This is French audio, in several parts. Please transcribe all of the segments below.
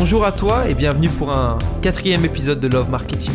Bonjour à toi et bienvenue pour un quatrième épisode de Love Marketing.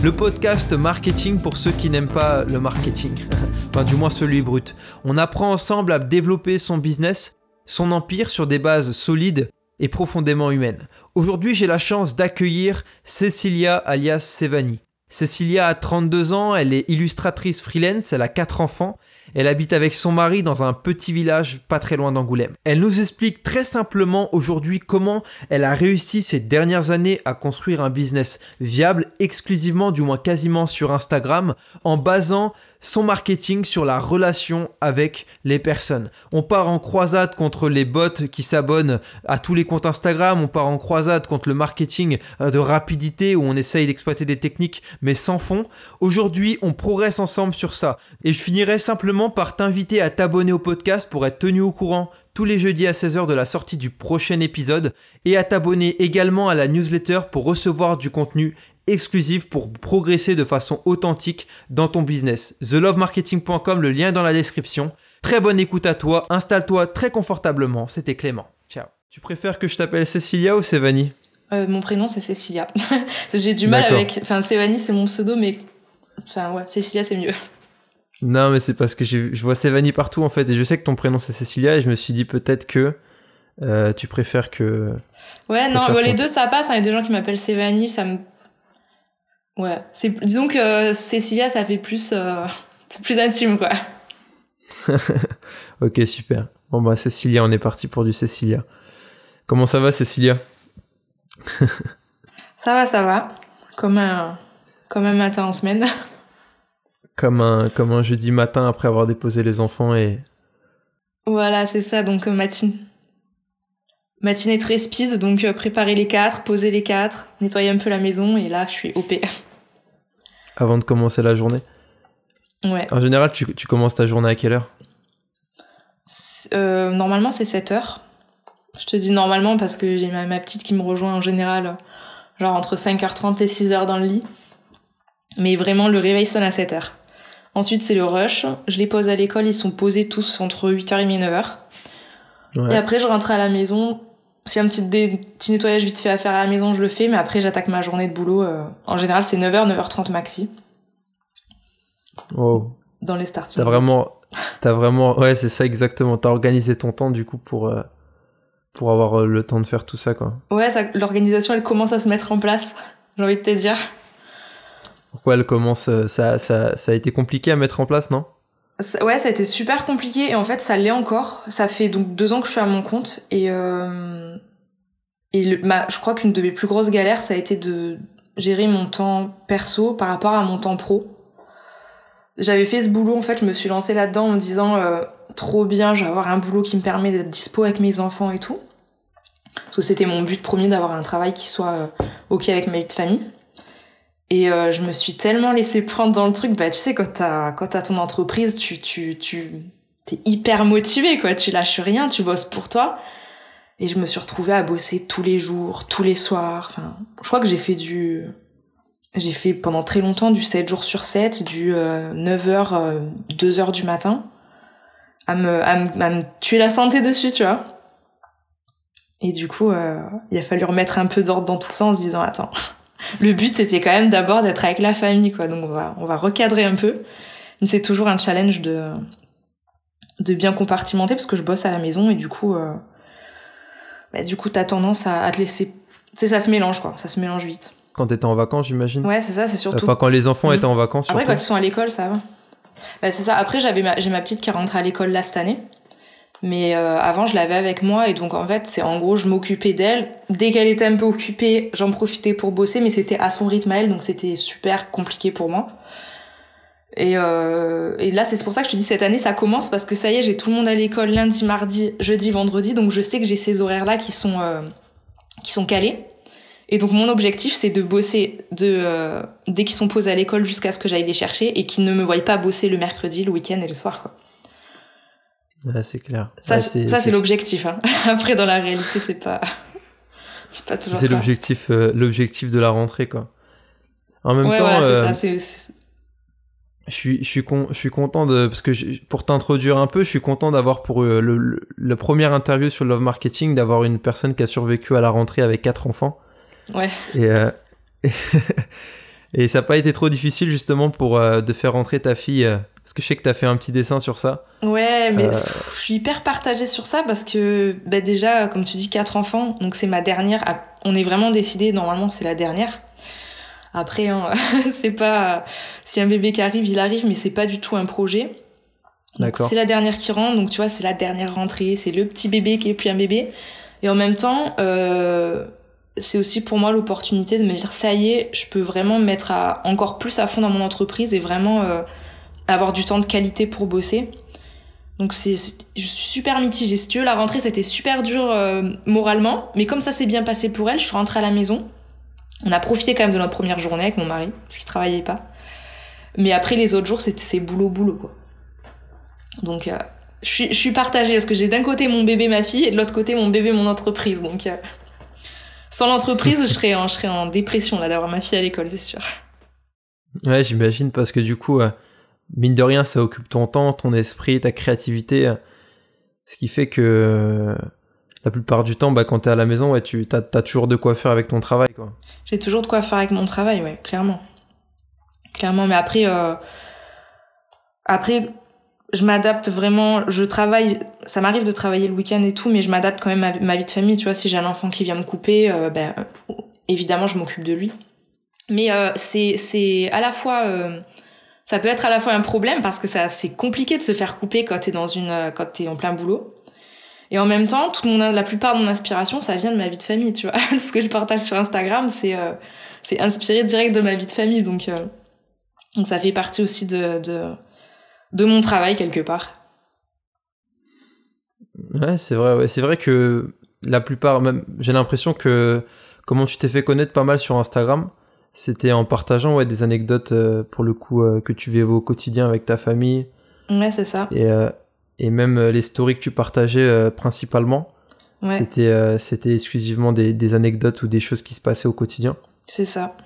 Le podcast marketing pour ceux qui n'aiment pas le marketing, enfin du moins celui brut. On apprend ensemble à développer son business, son empire sur des bases solides et profondément humaines. Aujourd'hui j'ai la chance d'accueillir Cecilia alias Sevani. Cecilia a 32 ans, elle est illustratrice freelance, elle a 4 enfants elle habite avec son mari dans un petit village pas très loin d'Angoulême. Elle nous explique très simplement aujourd'hui comment elle a réussi ces dernières années à construire un business viable exclusivement, du moins quasiment sur Instagram, en basant son marketing sur la relation avec les personnes. On part en croisade contre les bots qui s'abonnent à tous les comptes Instagram, on part en croisade contre le marketing euh, de rapidité où on essaye d'exploiter des techniques mais sans fond. Aujourd'hui, on progresse ensemble sur ça. Et je finirai simplement par t'inviter à t'abonner au podcast pour être tenu au courant tous les jeudis à 16h de la sortie du prochain épisode et à t'abonner également à la newsletter pour recevoir du contenu exclusif pour progresser de façon authentique dans ton business. TheLoveMarketing.com, le lien est dans la description. Très bonne écoute à toi, installe-toi très confortablement, c'était Clément. Ciao. Tu préfères que je t'appelle Cécilia ou Sévanie euh, Mon prénom c'est Cécilia. J'ai du mal avec... Enfin Sévanie c'est mon pseudo mais... Enfin ouais, Cécilia c'est mieux. Non mais c'est parce que je vois Sévanie partout en fait et je sais que ton prénom c'est Cécilia et je me suis dit peut-être que euh, tu préfères que... Ouais, non, les deux ça passe. Hein. A des gens qui m'appellent Sévanie, ça me Ouais, c'est disons que Cécilia ça fait plus euh, c'est plus intime quoi. ok super. Bon bah Cécilia, on est parti pour du Cécilia. Comment ça va Cécilia? Ça va, ça va. Comme un comme un matin en semaine. Comme un comme un jeudi matin après avoir déposé les enfants et Voilà, c'est ça donc euh, matine Matinée très speed, donc euh, préparer les quatre, poser les quatre, nettoyer un peu la maison, et là, je suis OP. Avant de commencer la journée? Ouais. En général, tu, commences ta journée à quelle heure? Euh, Normalement, c'est 7 heures. Je te dis normalement parce que j'ai ma, petite qui me rejoint en général, genre entre 5h30 et 6h dans le lit. Mais vraiment, le réveil sonne à 7 heures. Ensuite, c'est le rush. Je les pose à l'école, ils sont posés tous entre 8h30 et 9h. Et après, je rentre à la maison, si un petit, petit nettoyage vite fait à faire à la maison, je le fais, mais après j'attaque ma journée de boulot. Euh, en général, c'est 9h, 9h30 maxi. Oh. Dans les starting. T'as vraiment, t'as vraiment, ouais, c'est ça exactement. T'as organisé ton temps du coup pour, euh, pour avoir euh, le temps de faire tout ça, quoi. Ouais, l'organisation elle commence à se mettre en place, j'ai envie de te dire. Pourquoi elle commence, ça, ça, ça a été compliqué à mettre en place, non? Ouais, ça a été super compliqué et en fait ça l'est encore. Ça fait donc deux ans que je suis à mon compte et euh, je crois qu'une de mes plus grosses galères ça a été de gérer mon temps perso par rapport à mon temps pro. J'avais fait ce boulot en fait, je me suis lancée là-dedans en me disant euh, trop bien, je vais avoir un boulot qui me permet d'être dispo avec mes enfants et tout. Parce que c'était mon but premier d'avoir un travail qui soit euh, ok avec ma vie famille. Et euh, je me suis tellement laissée prendre dans le truc. Bah, tu sais, quand t'as, quand t'as ton entreprise, tu, tu, tu, t'es hyper motivé, quoi. Tu lâches rien, tu bosses pour toi. Et je me suis retrouvée à bosser tous les jours, tous les soirs. Enfin, je crois que j'ai fait du, j'ai fait pendant très longtemps du 7 jours sur 7, du 9h, euh, 2h euh, du matin. À me, à me, à me tuer la santé dessus, tu vois. Et du coup, il a fallu remettre un peu d'ordre dans tout ça en se disant, attends, le but c'était quand même d'abord d'être avec la famille quoi. Donc on va on va recadrer un peu. Mais c'est toujours un challenge de de bien compartimenter parce que je bosse à la maison et du coup euh, bah, du coup t'as tendance à, te laisser c'est ça se mélange quoi. Ça se mélange vite. Quand t'étais en vacances j'imagine. Ouais c'est ça c'est surtout. Enfin quand les enfants étaient en vacances après quand ils sont à l'école ça va. Bah, c'est ça. Après j'avais j'ai ma petite qui est rentrée à l'école là cette année mais euh, avant, je l'avais avec moi et donc en fait, c'est en gros, je m'occupais d'elle. Dès qu'elle était un peu occupée, j'en profitais pour bosser, mais c'était à son rythme à elle, donc c'était super compliqué pour moi. Et, euh, et là, c'est pour ça que je te dis cette année, ça commence parce que ça y est, j'ai tout le monde à l'école lundi, mardi, jeudi, vendredi, donc je sais que j'ai ces horaires-là qui sont euh, qui sont calés. Et donc mon objectif, c'est de bosser de dès qu'ils sont posés à l'école jusqu'à ce que j'aille les chercher et qu'ils ne me voient pas bosser le mercredi, le week-end et le soir. C'est clair. Ça, c'est l'objectif. Hein. Après, dans la réalité, c'est pas, c'est pas toujours C'est l'objectif, euh, l'objectif de la rentrée, quoi. En même temps, euh, ça, Je suis, je, suis con, je suis content de. Parce que pour t'introduire un peu, je suis content d'avoir pour le, le, le, premier interview sur Love Marketing, d'avoir une personne qui a survécu à la rentrée avec quatre enfants. Ouais. Et, euh, et ça n'a pas été trop difficile justement pour euh, de faire rentrer ta fille. Euh, parce que je sais que tu as fait un petit dessin sur ça. Ouais, mais je suis hyper partagée sur ça parce que bah déjà, comme tu dis, quatre enfants, donc c'est ma dernière. On est vraiment décidé, normalement c'est la dernière. Après, hein, c'est pas si un bébé qui arrive, il arrive, mais c'est pas du tout un projet. C'est la dernière qui rentre, donc tu vois, c'est la dernière rentrée, c'est le petit bébé qui est plus un bébé. Et en même temps, euh, c'est aussi pour moi l'opportunité de me dire ça y est, je peux vraiment me mettre à, encore plus à fond dans mon entreprise et vraiment euh, avoir du temps de qualité pour bosser. Donc c'est, je suis super mitigée. Si tu la rentrée, c'était super dur euh, moralement, mais comme ça s'est bien passé pour elle, je suis rentrée à la maison. On a profité quand même de notre première journée avec mon mari, parce qu'il travaillait pas. Mais après, les autres jours, c'est boulot, boulot, quoi. Donc, euh, je, suis, partagée, parce que j'ai d'un côté mon bébé, ma fille, et de l'autre côté mon bébé, mon entreprise. Donc, euh, sans l'entreprise, je, serais en, je serais en dépression, là, d'avoir ma fille à l'école, c'est sûr. Ouais, j'imagine, parce que du coup, mine de rien, ça occupe ton temps, ton esprit, ta créativité. ce qui fait que la plupart du temps, bah, quand t'es à la maison, ouais, tu as, toujours de quoi faire avec ton travail. Quoi. J'ai toujours de quoi faire avec mon travail, ouais, clairement. Clairement, mais après, euh, après, je m'adapte vraiment. Je travaille, ça m'arrive de travailler le week-end et tout, mais je m'adapte quand même à ma vie de famille. Tu vois, si j'ai un enfant qui vient me couper, euh, ben, évidemment, je m'occupe de lui. Mais euh, c'est, c'est à la fois, ça peut être à la fois un problème parce que c'est compliqué de se faire couper quand t'es dans une, quand t'es en plein boulot. Et en même temps, toute mon, la plupart de mon inspiration, ça vient de ma vie de famille, tu vois. Ce que je partage sur Instagram, c'est euh, c'est inspiré direct de ma vie de famille, donc, euh, donc ça fait partie aussi de, de, de mon travail quelque part. Ouais, c'est vrai, c'est vrai que la plupart, même, j'ai l'impression que comment tu t'es fait connaître pas mal sur Instagram, c'était en partageant ouais, des anecdotes euh, pour le coup que tu vivais au quotidien avec ta famille. Ouais, c'est ça. Et, et même euh, les stories que tu partageais euh, principalement, c'était euh, c'était exclusivement des, des, anecdotes ou des choses qui se passaient au quotidien. C'est ça.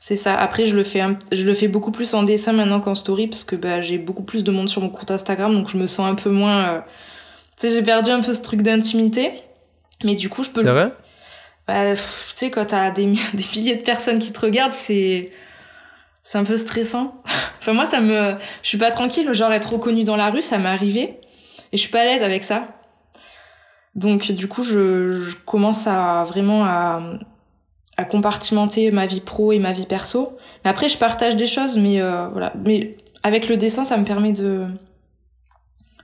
C'est ça. Après, je le fais je le fais beaucoup plus en dessin maintenant qu'en story parce que bah, j'ai beaucoup plus de monde sur mon compte Instagram, donc je me sens un peu moins. Tu sais, j'ai perdu un peu ce truc d'intimité, mais du coup, je peux. C'est vrai? Bah, tu sais, quand t'as des, milliers de personnes qui te regardent, c'est c'est un peu stressant. enfin, moi, ça me. Je suis pas tranquille, genre être reconnue dans la rue, ça m'est arrivé. Et je suis pas à l'aise avec ça. Donc, du coup, je, commence à vraiment à, à, compartimenter ma vie pro et ma vie perso. Mais après, je partage des choses, mais euh, voilà. Mais avec le dessin, ça me permet de.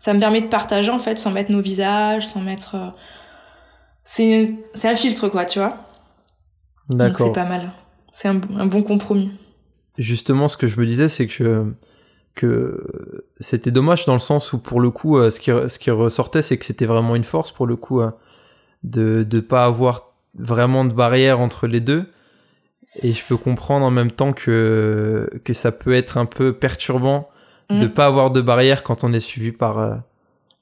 Ça me permet de partager, en fait, sans mettre nos visages, sans mettre. Euh, c'est un filtre, quoi, tu vois. D'accord. c'est pas mal. C'est un, un bon compromis justement, ce que je me disais, c'est que que c'était dommage dans le sens où pour le coup, euh, ce qui ce qui ressortait, c'est que c'était vraiment une force pour le coup euh, de de pas avoir vraiment de barrière entre les deux. Et je peux comprendre en même temps que que ça peut être un peu perturbant de mm. pas avoir de barrière quand on est suivi par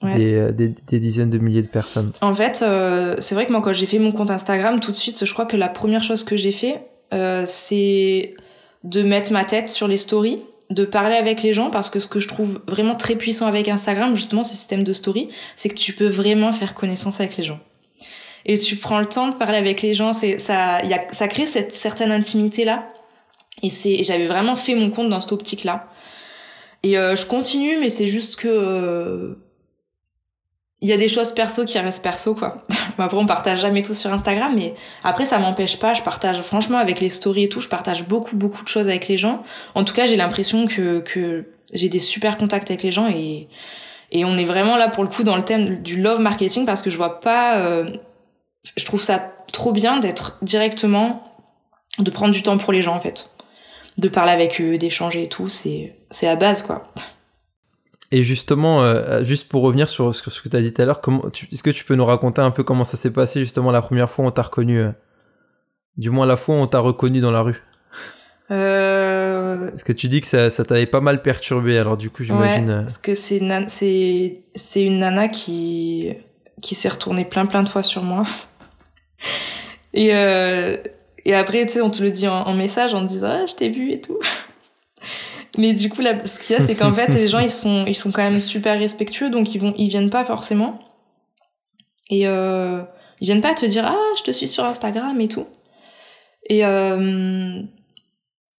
euh, des, des, des, dizaines de milliers de personnes. En fait, c'est vrai que moi, quand j'ai fait mon compte Instagram, tout de suite, je crois que la première chose que j'ai fait, c'est de mettre ma tête sur les stories, de parler avec les gens, parce que ce que je trouve vraiment très puissant avec Instagram, justement, ce système de story, c'est que tu peux vraiment faire connaissance avec les gens. Et tu prends le temps de parler avec les gens, c'est ça, y a, ça crée cette certaine intimité là. Et c'est, j'avais vraiment fait mon compte dans cette optique là. Et euh, je continue, mais c'est juste que euh, il y a des choses perso qui restent perso quoi. après on partage jamais tout sur Instagram mais après ça m'empêche pas, je partage franchement avec les stories et tout, je partage beaucoup beaucoup de choses avec les gens. En tout cas, j'ai l'impression que que j'ai des super contacts avec les gens et et on est vraiment là pour le coup dans le thème du love marketing parce que je vois pas euh, je trouve ça trop bien d'être directement de prendre du temps pour les gens en fait. De parler avec eux, d'échanger et tout, c'est c'est la base quoi. Et justement, euh, juste pour revenir sur, ce que tu as dit tout à l'heure, est-ce que tu peux nous raconter un peu comment ça s'est passé justement la première fois où on t'a reconnu euh, Du moins la fois où on t'a reconnu dans la rue? Euh... Est-ce que tu dis que ça, ça t'avait pas mal perturbé alors du coup j'imagine. Ouais, euh, parce que c'est c'est c'est une nana qui qui s'est retournée plein plein de fois sur moi. et et après tu sais on te le dit en, message en te disant ah, je t'ai vu et tout. Mais du coup, là, ce qu'il y a, c'est qu'en fait, les gens, ils sont, ils sont quand même super respectueux, donc ils vont, ils viennent pas forcément. Et euh, ils viennent pas te dire ah, je te suis sur Instagram et tout. Et euh,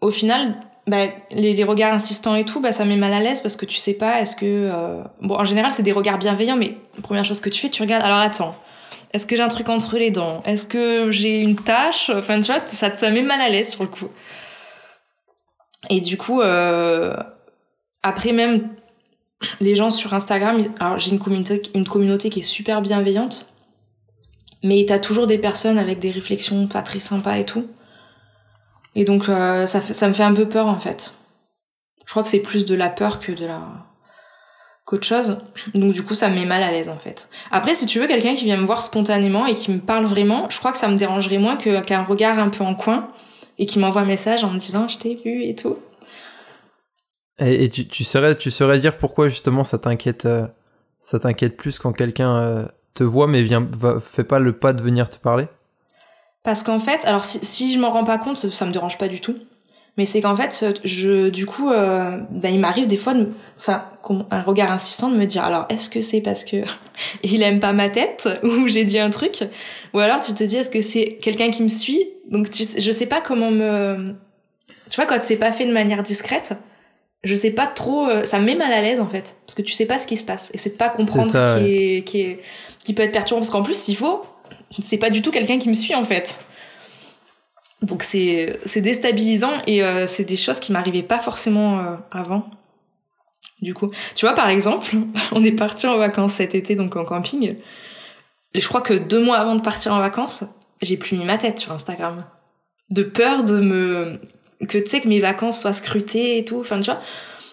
au final, bah, les, les, regards insistants et tout, bah, ça met mal à l'aise parce que tu sais pas, est-ce que... Euh... Bon, en général, c'est des regards bienveillants, mais première chose que tu fais, tu regardes, alors attends, est-ce que j'ai un truc entre les dents? Est-ce que j'ai une tache? Enfin, tu vois, ça, ça met mal à l'aise sur le coup. Et du coup, euh... après même, les gens sur Instagram, alors j'ai une communauté, qui est super bienveillante, mais t'as toujours des personnes avec des réflexions pas très sympas et tout. Et donc euh, ça, me fait un peu peur en fait. Je crois que c'est plus de la peur que de la qu'autre chose. Donc du coup ça me met mal à l'aise en fait. Après si tu veux quelqu'un qui vient me voir spontanément et qui me parle vraiment, je crois que ça me dérangerait moins qu'un regard un peu en coin et qui m'envoie un message en me disant je t'ai vu et tout. Et, et tu, tu, saurais tu saurais dire pourquoi justement ça t'inquiète euh, ça t'inquiète plus quand quelqu'un euh, te voit mais vient va, fait pas le pas de venir te parler? Parce qu'en fait, alors si, si je m'en rends pas compte, ça, ça, me dérange pas du tout. Mais c'est qu'en fait, je, du coup, euh, ben, il m'arrive des fois de, ça, un regard insistant de me dire, alors est-ce que c'est parce que il aime pas ma tête ou j'ai dit un truc, ou alors tu te dis est-ce que c'est quelqu'un qui me suit? Donc tu, je sais pas comment me, tu vois quand c'est pas fait de manière discrète, je sais pas trop, euh, ça me met mal à l'aise en fait, parce que tu sais pas ce qui se passe. Et c'est de pas comprendre ça, qui, ouais. est, qui est qui peut être perturbant. Parce qu'en plus s'il faut c'est pas du tout quelqu'un qui me suit en fait. Donc c'est déstabilisant et euh, c'est des choses qui m'arrivaient pas forcément euh, avant. Du coup, tu vois par exemple, on est parti en vacances cet été donc en camping. Et je crois que deux mois avant de partir en vacances, j'ai plus mis ma tête sur Instagram. De peur de me que tu sais que mes vacances soient scrutées et tout. Enfin tu vois,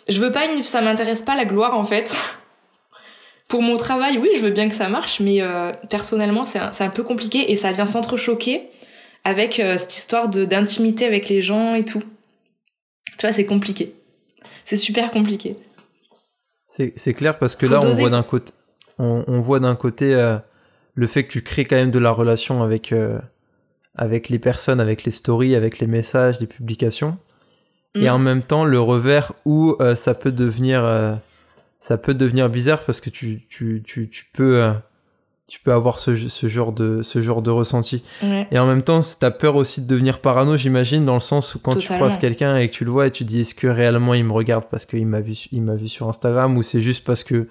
je veux pas une... ça m'intéresse pas la gloire en fait. Pour mon travail, oui, je veux bien que ça marche, mais euh, personnellement, c'est un, un, peu compliqué et ça vient s'entrechoquer avec euh, cette histoire de d'intimité avec les gens et tout. Tu vois, c'est compliqué. C'est super compliqué. C'est clair parce que Faut là, doser. on voit d'un côté, on, on voit d'un côté euh, le fait que tu crées quand même de la relation avec euh, avec les personnes, avec les stories, avec les messages, les publications, mm. et en même temps le revers où ça peut devenir ça peut devenir bizarre parce que tu, tu, tu, tu peux, tu peux avoir ce, ce, genre de, ce genre de ressenti. Ouais. Et en même temps, t'as peur aussi de devenir parano, j'imagine, dans le sens où quand Totalement. tu croises quelqu'un et que tu le vois et tu dis est-ce que réellement il me regarde parce qu'il m'a vu, il m'a vu sur Instagram ou c'est juste parce que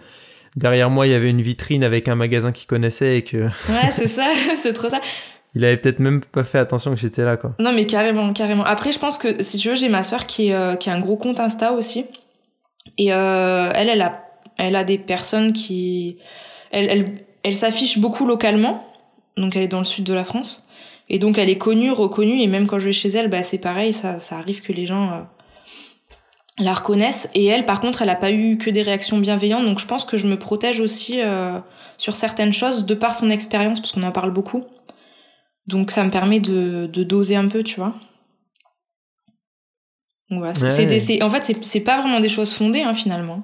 derrière moi il y avait une vitrine avec un magasin qu'il connaissait et que. Ouais, c'est ça, c'est trop ça. Il avait peut-être même pas fait attention que j'étais là, quoi. Non, mais carrément, carrément. Après, je pense que si tu veux, j'ai ma soeur qui, euh, qui a un gros compte Insta aussi. Et euh, elle, elle a, elle a des personnes qui, elle, elle, elle s'affiche beaucoup localement. Donc elle est dans le sud de la France. Et donc elle est connue, reconnue. Et même quand je vais chez elle, bah c'est pareil. Ça, ça arrive que les gens euh, la reconnaissent. Et elle, par contre, elle a pas eu que des réactions bienveillantes. Donc je pense que je me protège aussi euh, sur certaines choses de par son expérience, parce qu'on en parle beaucoup. Donc ça me permet de, de doser un peu, tu vois. Voilà, c'est, ouais. c'est, en fait, c'est, c'est pas vraiment des choses fondées, hein, finalement.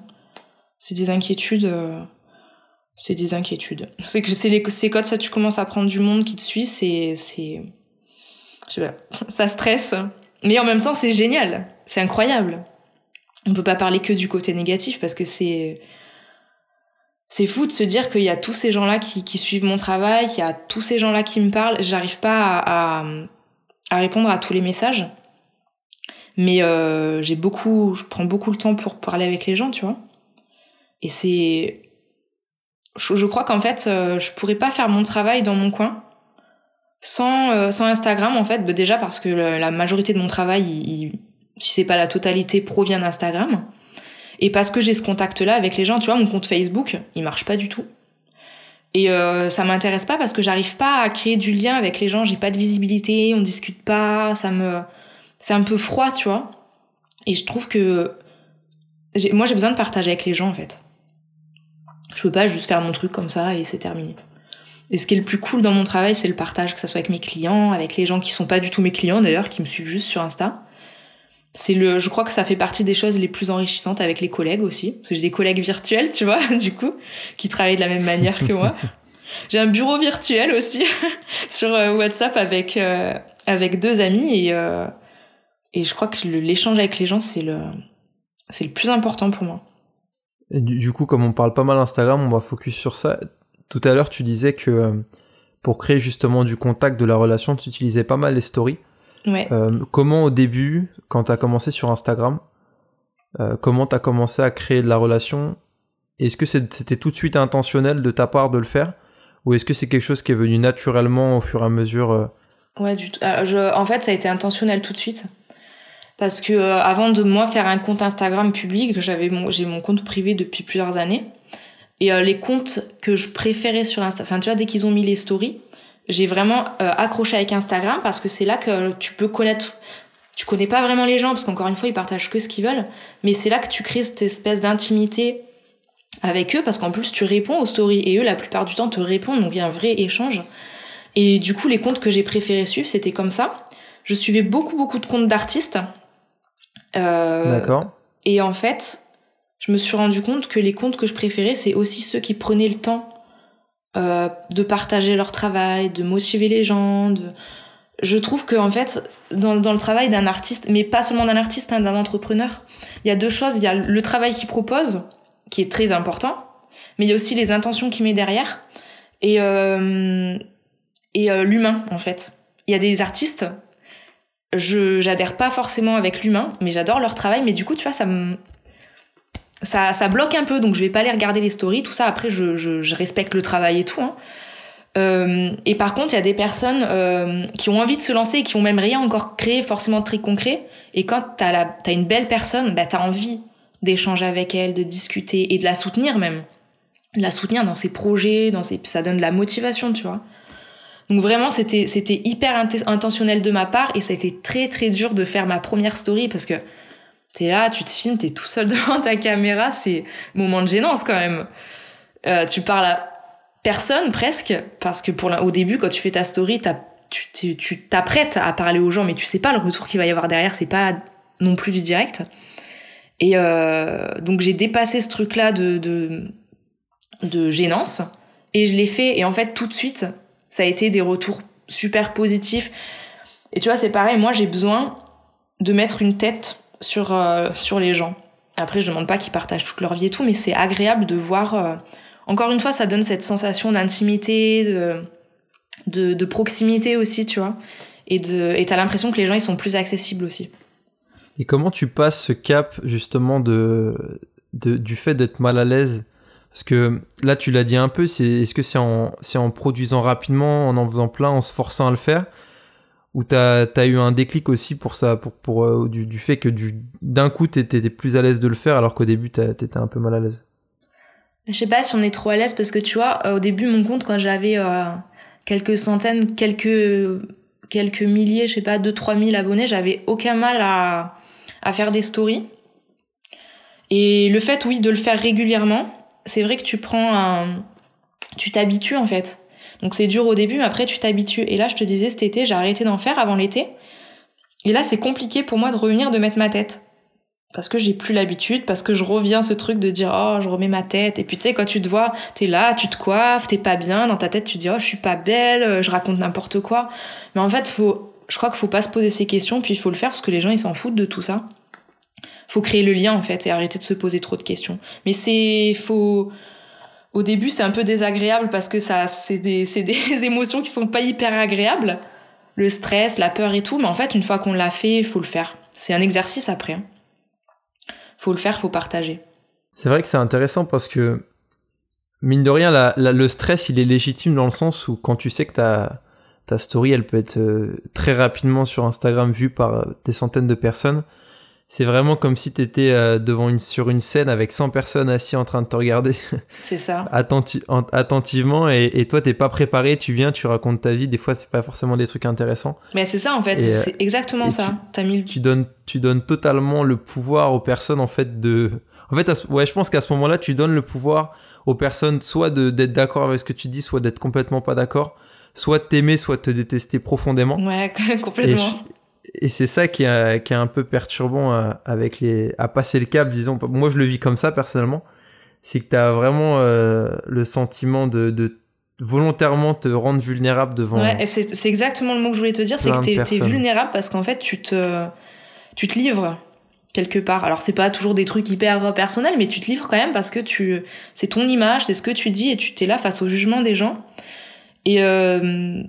C'est des inquiétudes. Euh, c'est des inquiétudes. C'est que c'est quand ça, tu commences à prendre du monde qui te suit, c'est, c'est, je sais pas, ça stresse. Mais en même temps, c'est génial. C'est incroyable. On peut pas parler que du côté négatif parce que c'est, c'est fou de se dire qu'il y a tous ces gens-là qui, qui suivent mon travail, qu'il y a tous ces gens-là qui me parlent. J'arrive pas à, à, à répondre à tous les messages mais euh, j'ai beaucoup je prends beaucoup le temps pour parler avec les gens tu vois et c'est je, crois qu'en fait euh, je pourrais pas faire mon travail dans mon coin sans euh, Instagram en fait. Bah, déjà parce que la majorité de mon travail il, il, si c'est pas la totalité provient d'Instagram. Et parce que j'ai ce contact là avec les gens. Tu vois mon compte Facebook il marche pas du tout. Et euh, ça m'intéresse pas parce que j'arrive pas à créer du lien avec les gens. J'ai pas de visibilité on discute pas ça me c'est un peu froid, tu vois. Et je trouve que moi j'ai besoin de partager avec les gens en fait. Je peux pas juste faire mon truc comme ça et c'est terminé. Et ce qui est le plus cool dans mon travail, c'est le partage, que ce soit avec mes clients, avec les gens qui sont pas du tout mes clients d'ailleurs, qui me suivent juste sur Insta. C'est le, je crois que ça fait partie des choses les plus enrichissantes avec les collègues aussi, parce que j'ai des collègues virtuels, tu vois, du coup, qui travaillent de la même manière que moi. J'ai un bureau virtuel aussi sur euh, WhatsApp avec euh, avec deux amis et euh, et je crois que l'échange avec les gens, c'est le, C'est le plus important pour moi. Et du, du, coup, comme on parle pas mal Instagram, on va focus sur ça. Tout à l'heure, tu disais que euh, pour créer justement du contact, de la relation, tu utilisais pas mal les stories. Ouais. Euh, comment au début, quand tu as commencé sur Instagram, euh, comment tu as commencé à créer de la relation? Est-ce que c'était tout de suite intentionnel de ta part de le faire? Ou est-ce que c'est quelque chose qui est venu naturellement au fur et à mesure Ouais, du tout. Je, en fait, ça a été intentionnel tout de suite. Parce que euh, avant de moi faire un compte Instagram public, j'avais mon, j'ai mon compte privé depuis plusieurs années. Et euh, les comptes que je préférais sur Instagram, enfin tu vois, dès qu'ils ont mis les stories, j'ai vraiment euh, accroché avec Instagram parce que c'est là que tu peux connaître. Tu connais pas vraiment les gens parce qu'encore une fois, ils partagent que ce qu'ils veulent. Mais c'est là que tu crées cette espèce d'intimité avec eux parce qu'en plus, tu réponds aux stories et eux, la plupart du temps, te répondent. Donc il y a un vrai échange. Et du coup, les comptes que j'ai préféré suivre, c'était comme ça. Je suivais beaucoup, beaucoup de comptes d'artistes. Euh, D'accord. Et en fait, je me suis rendu compte que les comptes que je préférais, c'est aussi ceux qui prenaient le temps euh, de partager leur travail, de motiver les gens. De... Je trouve que en fait, dans, dans le travail d'un artiste, mais pas seulement d'un artiste, hein, d'un entrepreneur, il y a deux choses. Il y a le travail qu'il propose, qui est très important, mais il y a aussi les intentions qu'il met derrière et euh, et euh, l'humain en fait. Il y a des artistes, je j'adhère pas forcément avec l'humain, mais j'adore leur travail. Mais du coup, tu vois, ça me ça, ça bloque un peu, donc je vais pas aller regarder les stories, tout ça. Après, je, je, respecte le travail et tout. Hein. Euh, et par contre, il y a des personnes euh, qui ont envie de se lancer et qui ont même rien encore créé forcément très concret. Et quand t'as la, t'as une belle personne, bah t'as envie d'échanger avec elle, de discuter et de la soutenir même, de la soutenir dans ses projets, dans ses, ça donne de la motivation, tu vois. Donc vraiment, c'était c'était hyper intentionnel de ma part et ça a été très très dur de faire ma première story parce que T'es là, tu te filmes, t'es tout seul devant ta caméra, c'est moment de gênance quand même. Euh, tu parles à personne presque, parce que pour au début, quand tu fais ta story, tu t'apprêtes à parler aux gens, mais tu sais pas le retour qu'il va y avoir derrière, c'est pas non plus du direct. Et euh, donc j'ai dépassé ce truc-là de, de gênance, et je l'ai fait, et en fait tout de suite, ça a été des retours super positifs. Et tu vois, c'est pareil, moi j'ai besoin de mettre une tête sur, euh, sur les gens. Après, je demande pas qu'ils partagent toute leur vie et tout, mais c'est agréable de voir. Euh, encore une fois, ça donne cette sensation d'intimité, de, de, de, proximité aussi, tu vois. Et de et t'as l'impression que les gens ils sont plus accessibles aussi. Et comment tu passes ce cap justement de, de du fait d'être mal à l'aise Parce que là, tu l'as dit un peu. Est-ce que c'est en produisant rapidement, en en faisant plein, en se forçant à le faire? Ou t'as as eu un déclic aussi pour ça, pour, euh, du, fait que d'un coup t'étais plus à l'aise de le faire alors qu'au début t'étais un peu mal à l'aise? Je sais pas si on est trop à l'aise parce que tu vois, euh, au début mon compte quand j'avais euh, quelques centaines, quelques quelques milliers, je sais pas, 2-3 000 abonnés, j'avais aucun mal à faire des stories. Et le fait, oui, de le faire régulièrement, c'est vrai que tu prends un... Tu t'habitues en fait. Donc c'est dur au début, mais après tu t'habitues. Et là, je te disais, cet été, j'ai arrêté d'en faire avant l'été. Et là, c'est compliqué pour moi de revenir, de mettre ma tête. Parce que j'ai plus l'habitude, parce que je reviens ce truc de dire oh je remets ma tête et puis tu sais quand tu te vois t'es là tu te coiffes t'es pas bien dans ta tête tu dis oh je suis pas belle euh, je raconte n'importe quoi mais en fait faut je crois qu'il faut pas se poser ces questions puis il faut le faire parce que les gens ils s'en foutent de tout ça faut créer le lien en fait et arrêter de se poser trop de questions mais c'est faut au début, c'est un peu désagréable parce que ça, c'est des, des émotions qui sont pas hyper agréables. Le stress, la peur et tout. Mais en fait, une fois qu'on l'a fait, faut le faire. C'est un exercice après. Hein. Faut le faire, faut partager. C'est vrai que c'est intéressant parce que, mine de rien, le stress, il est légitime dans le sens où quand tu sais que ta, ta story, elle peut être euh, très rapidement sur Instagram vue par euh, des centaines de personnes, c'est vraiment comme si tu étais euh, devant une, sur une scène avec 100 personnes assises en train de te regarder. C'est ça. attentivement. Et, et toi, t'es pas préparé, tu viens, tu racontes ta vie. Des fois, c'est pas forcément des trucs intéressants. Mais c'est ça, en fait. Euh, c'est exactement ça. Tu, mis... tu, donnes, tu donnes totalement le pouvoir aux personnes, en fait, de. En fait, ouais, je pense qu'à ce moment-là, tu donnes le pouvoir aux personnes soit d'être d'accord avec ce que tu dis, soit d'être complètement pas d'accord, soit de t'aimer, soit de te détester profondément. Ouais, complètement et c'est ça qui est, qui est, un peu perturbant à, euh, avec les à passer le cap disons moi je le vis comme ça personnellement c'est que tu as vraiment euh, le sentiment de, de, volontairement te rendre vulnérable devant ouais c'est exactement le mot que je voulais te dire c'est que tu es, vulnérable parce qu'en fait tu te tu te livres quelque part. Alors c'est pas toujours des trucs hyper personnels, mais tu te livres quand même parce que tu, c'est ton image, c'est ce que tu dis et tu t'es là face au jugement des gens. Et euh,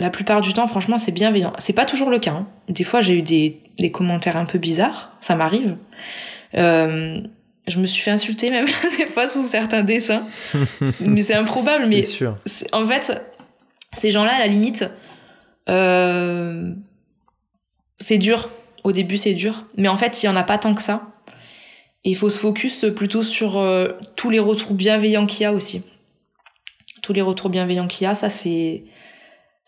la plupart du temps, franchement, c'est bienveillant. C'est pas toujours le cas. Hein. Des fois, j'ai eu des, des commentaires un peu bizarres, ça m'arrive. Euh, je me suis fait insulter même des fois sous certains dessins. mais c'est improbable. Mais sûr. en fait, ces gens-là, à la limite, euh, c'est dur. Au début, c'est dur. Mais en fait, il y en a pas tant que ça. Et il faut se focus plutôt sur euh, tous les retours bienveillants qu'il y a aussi. Tous les retours bienveillants qu'il y a, ça c'est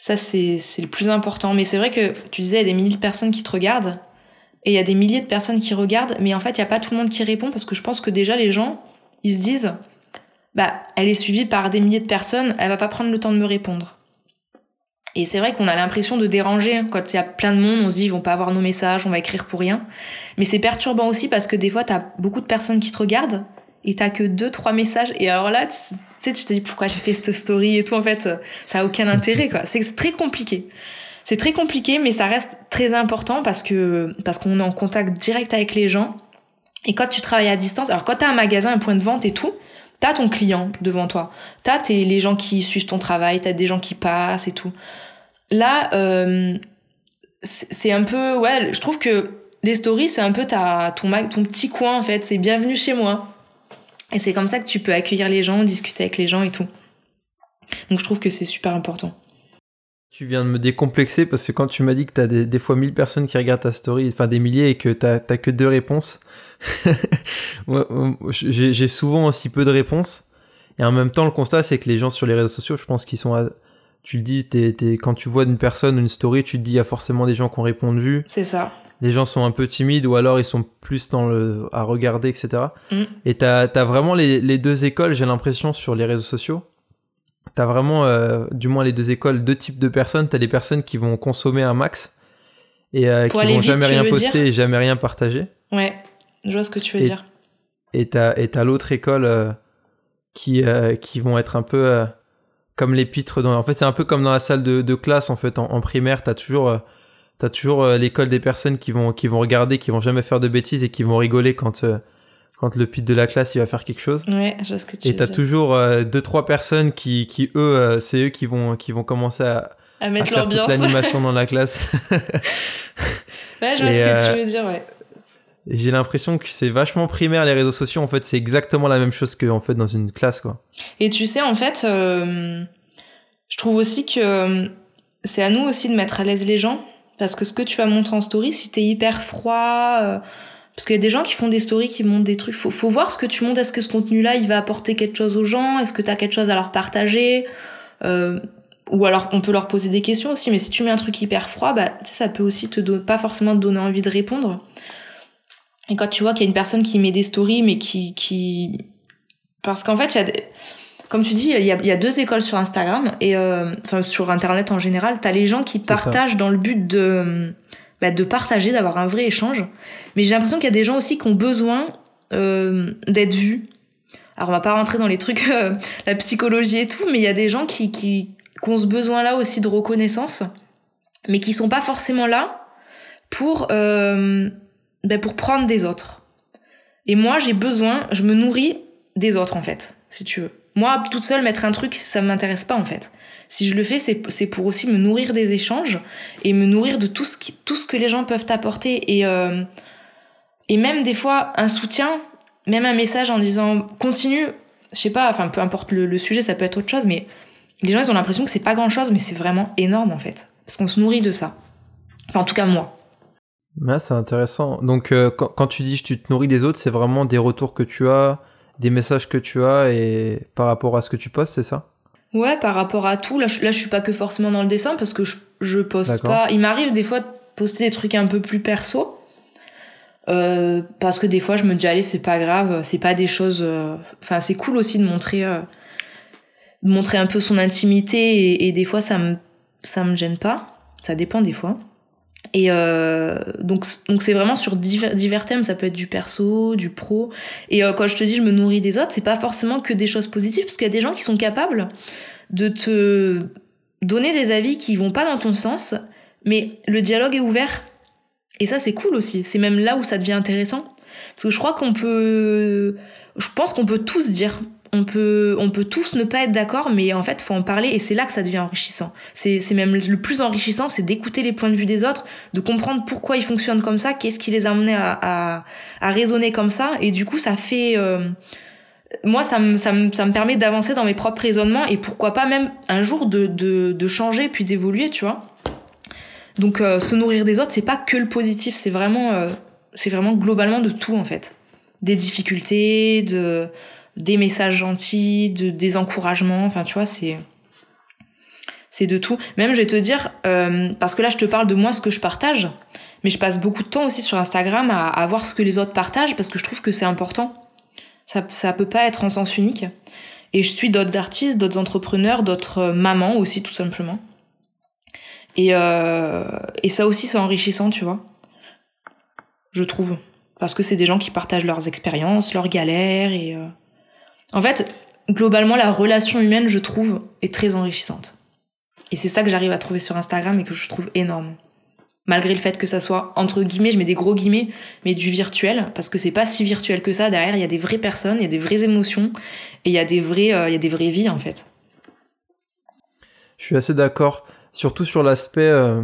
ça c'est le plus important. Mais c'est vrai que tu disais il y a des milliers de personnes qui te regardent et il y a des milliers de personnes qui regardent, mais en fait il y a pas tout le monde qui répond parce que je pense que déjà les gens ils se disent bah elle est suivie par des milliers de personnes, elle va pas prendre le temps de me répondre. Et c'est vrai qu'on a l'impression de déranger. Quand il y a plein de monde, on se dit ils vont pas avoir nos messages, on va écrire pour rien. Mais c'est perturbant aussi parce que des fois, t'as beaucoup de personnes qui te regardent et t'as que deux, trois messages. Et alors là, sais, tu te dis pourquoi j'ai fait cette story et tout. En fait, ça a aucun intérêt, quoi. C'est très compliqué. C'est très compliqué, mais ça reste très important parce que, parce qu'on est en contact direct avec les gens. Et quand tu travailles à distance, alors quand t'as un magasin, un point de vente et tout, T'as ton client devant toi. T'as tes, les gens qui suivent ton travail, t'as des gens qui passent et tout. Là, euh, c'est un peu... Ouais, je trouve que les stories, c'est un peu ta, ton, ton petit coin, en fait. C'est bienvenue chez moi. Et c'est comme ça que tu peux accueillir les gens, discuter avec les gens et tout. Donc je trouve que c'est super important. Tu viens de me décomplexer parce que quand tu m'as dit que t'as des, des fois 1000 personnes qui regardent ta story, enfin des milliers et que t'as que deux réponses, j'ai souvent aussi peu de réponses. Et en même temps, le constat, c'est que les gens sur les réseaux sociaux, je pense qu'ils sont. Tu le dis, quand tu vois une personne, une story, tu te dis, il y a forcément des gens qui ont répondu. C'est ça. Les gens sont un peu timides ou alors ils sont plus dans le à regarder, etc. Mm. Et t'as as vraiment les, les, deux écoles, j'ai l'impression, sur les réseaux sociaux. T'as vraiment, euh, du moins les deux écoles, deux types de personnes. T'as les personnes qui vont consommer un max et euh, qui vont jamais rien poster et jamais rien partager. Ouais. Je vois ce que tu veux dire. Et t'as l'autre école euh, qui, euh, qui vont être un peu comme les pitres. Dans... En fait, c'est un peu comme dans la salle de, de classe. En fait, en, primaire, t'as toujours, as toujours l'école des personnes qui vont, qui vont regarder, qui vont jamais faire de bêtises et qui vont rigoler quand, quand le pitre de la classe il va faire quelque chose. Ouais, je vois ce que tu et veux dire. Et t'as toujours deux, trois personnes qui, qui eux, c'est eux qui vont, qui vont commencer à, à mettre faire toute l'animation dans la classe. ouais, je vois ce que tu veux dire, ouais j'ai l'impression que c'est vachement primaire les réseaux sociaux. En fait, c'est exactement la même chose que en fait dans une classe, quoi. Et tu sais, en fait, euh, je trouve aussi que euh, c'est à nous aussi de mettre à l'aise les gens, parce que ce que tu vas montrer en story, si t'es hyper froid, euh, parce qu'il y a des gens qui font des stories qui montrent des trucs. Faut, faut voir ce que tu montres. Est-ce que ce contenu-là, il va apporter quelque chose aux gens? Est-ce que t'as quelque chose à leur partager? Ou alors on peut leur poser des questions aussi, mais si tu mets un truc hyper froid, bah, ça peut aussi te pas forcément te donner envie de répondre. Et quand tu vois qu'il y a une personne qui met des stories, mais qui. qui... Parce qu'en fait, il y a comme tu dis, il y a, y a, deux écoles sur Instagram, et euh, enfin sur Internet en général. T'as les gens qui partagent dans le but de, bah, de partager, d'avoir un vrai échange. Mais j'ai l'impression qu'il y a des gens aussi qui ont besoin euh, d'être vus. Alors on va pas rentrer dans les trucs, euh, la psychologie et tout, mais il y a des gens qui, qui, qui ont ce besoin-là aussi de reconnaissance, mais qui sont pas forcément là pour euh, ben pour prendre des autres. Et moi, j'ai besoin, je me nourris des autres en fait, si tu veux. Moi, toute seule, mettre un truc, ça m'intéresse pas en fait. Si je le fais, c'est pour aussi me nourrir des échanges et me nourrir de tout ce, qui, tout ce que les gens peuvent apporter. Et, euh, et même des fois, un soutien, même un message en disant continue, je sais pas, enfin peu importe le, sujet, ça peut être autre chose, mais les gens ils ont l'impression que c'est pas grand chose, mais c'est vraiment énorme en fait. Parce qu'on se nourrit de ça. Enfin, en tout cas, moi. Ah, c'est intéressant. Donc, euh, quand, tu dis que tu te nourris des autres, c'est vraiment des retours que tu as, des messages que tu as et par rapport à ce que tu postes, c'est ça? Ouais, par rapport à tout. Là je, là, je suis pas que forcément dans le dessin parce que je, je poste pas. Il m'arrive des fois de poster des trucs un peu plus perso. Euh, parce que des fois, je me dis, allez, c'est pas grave, c'est pas des choses. Euh, enfin, c'est cool aussi de montrer, de montrer un peu son intimité et, et des fois, ça me, ça me gêne pas. Ça dépend des fois. Et euh, donc donc c'est vraiment sur divers, thèmes, ça peut être du perso, du pro. Et euh, quand je te dis je me nourris des autres, c'est pas forcément que des choses positives, parce qu'il y a des gens qui sont capables de te donner des avis qui vont pas dans ton sens, mais le dialogue est ouvert. Et ça, c'est cool aussi. C'est même là où ça devient intéressant. Parce que je crois qu'on peut. Je pense qu'on peut tous dire. On peut, on peut tous ne pas être d'accord, mais en fait, faut en parler et c'est là que ça devient enrichissant. C'est, même le plus enrichissant, c'est d'écouter les points de vue des autres, de comprendre pourquoi ils fonctionnent comme ça, qu'est-ce qui les a amenés à, à, raisonner comme ça, et du coup, ça fait. Euh, moi, ça me, ça, me, ça me permet d'avancer dans mes propres raisonnements et pourquoi pas même un jour de, de, de changer puis d'évoluer, tu vois. Donc, euh, se nourrir des autres, c'est pas que le positif, c'est vraiment. Euh, c'est vraiment globalement de tout en fait. Des difficultés, de, des messages gentils, de, des encouragements, enfin tu vois, c'est c'est de tout. Même je vais te dire, euh, parce que là je te parle de moi, ce que je partage, mais je passe beaucoup de temps aussi sur Instagram à, voir ce que les autres partagent parce que je trouve que c'est important. Ça, ça peut pas être en sens unique. Et je suis d'autres artistes, d'autres entrepreneurs, d'autres mamans aussi tout simplement. Et, euh, et ça aussi c'est enrichissant, tu vois je trouve. Parce que c'est des gens qui partagent leurs expériences, leurs galères et... Euh... En fait, globalement, la relation humaine, je trouve, est très enrichissante. Et c'est ça que j'arrive à trouver sur Instagram et que je trouve énorme. Malgré le fait que ça soit, entre guillemets, je mets des gros guillemets, mais du virtuel, parce que c'est pas si virtuel que ça. Derrière, il y a des vraies personnes, il y a des vraies émotions, et il y a des euh, vraies vies, en fait. Je suis assez d'accord, surtout sur l'aspect euh,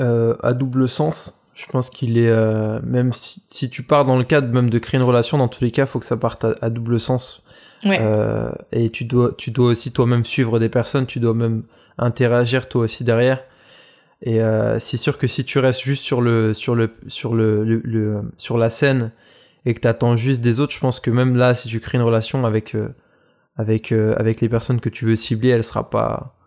euh, à double sens je pense qu'il est euh, même si, si, tu pars dans le cadre même de créer une relation, dans tous les cas, faut que ça parte à, double sens. Ouais. Euh, et tu dois, tu dois aussi toi-même suivre des personnes, tu dois même interagir toi aussi derrière. Et euh, c'est sûr que si tu restes juste sur le, sur le, sur le, le, sur la scène et que t'attends juste des autres, je pense que même là, si tu crées une relation avec, euh, avec, euh, avec les personnes que tu veux cibler, elle sera pas,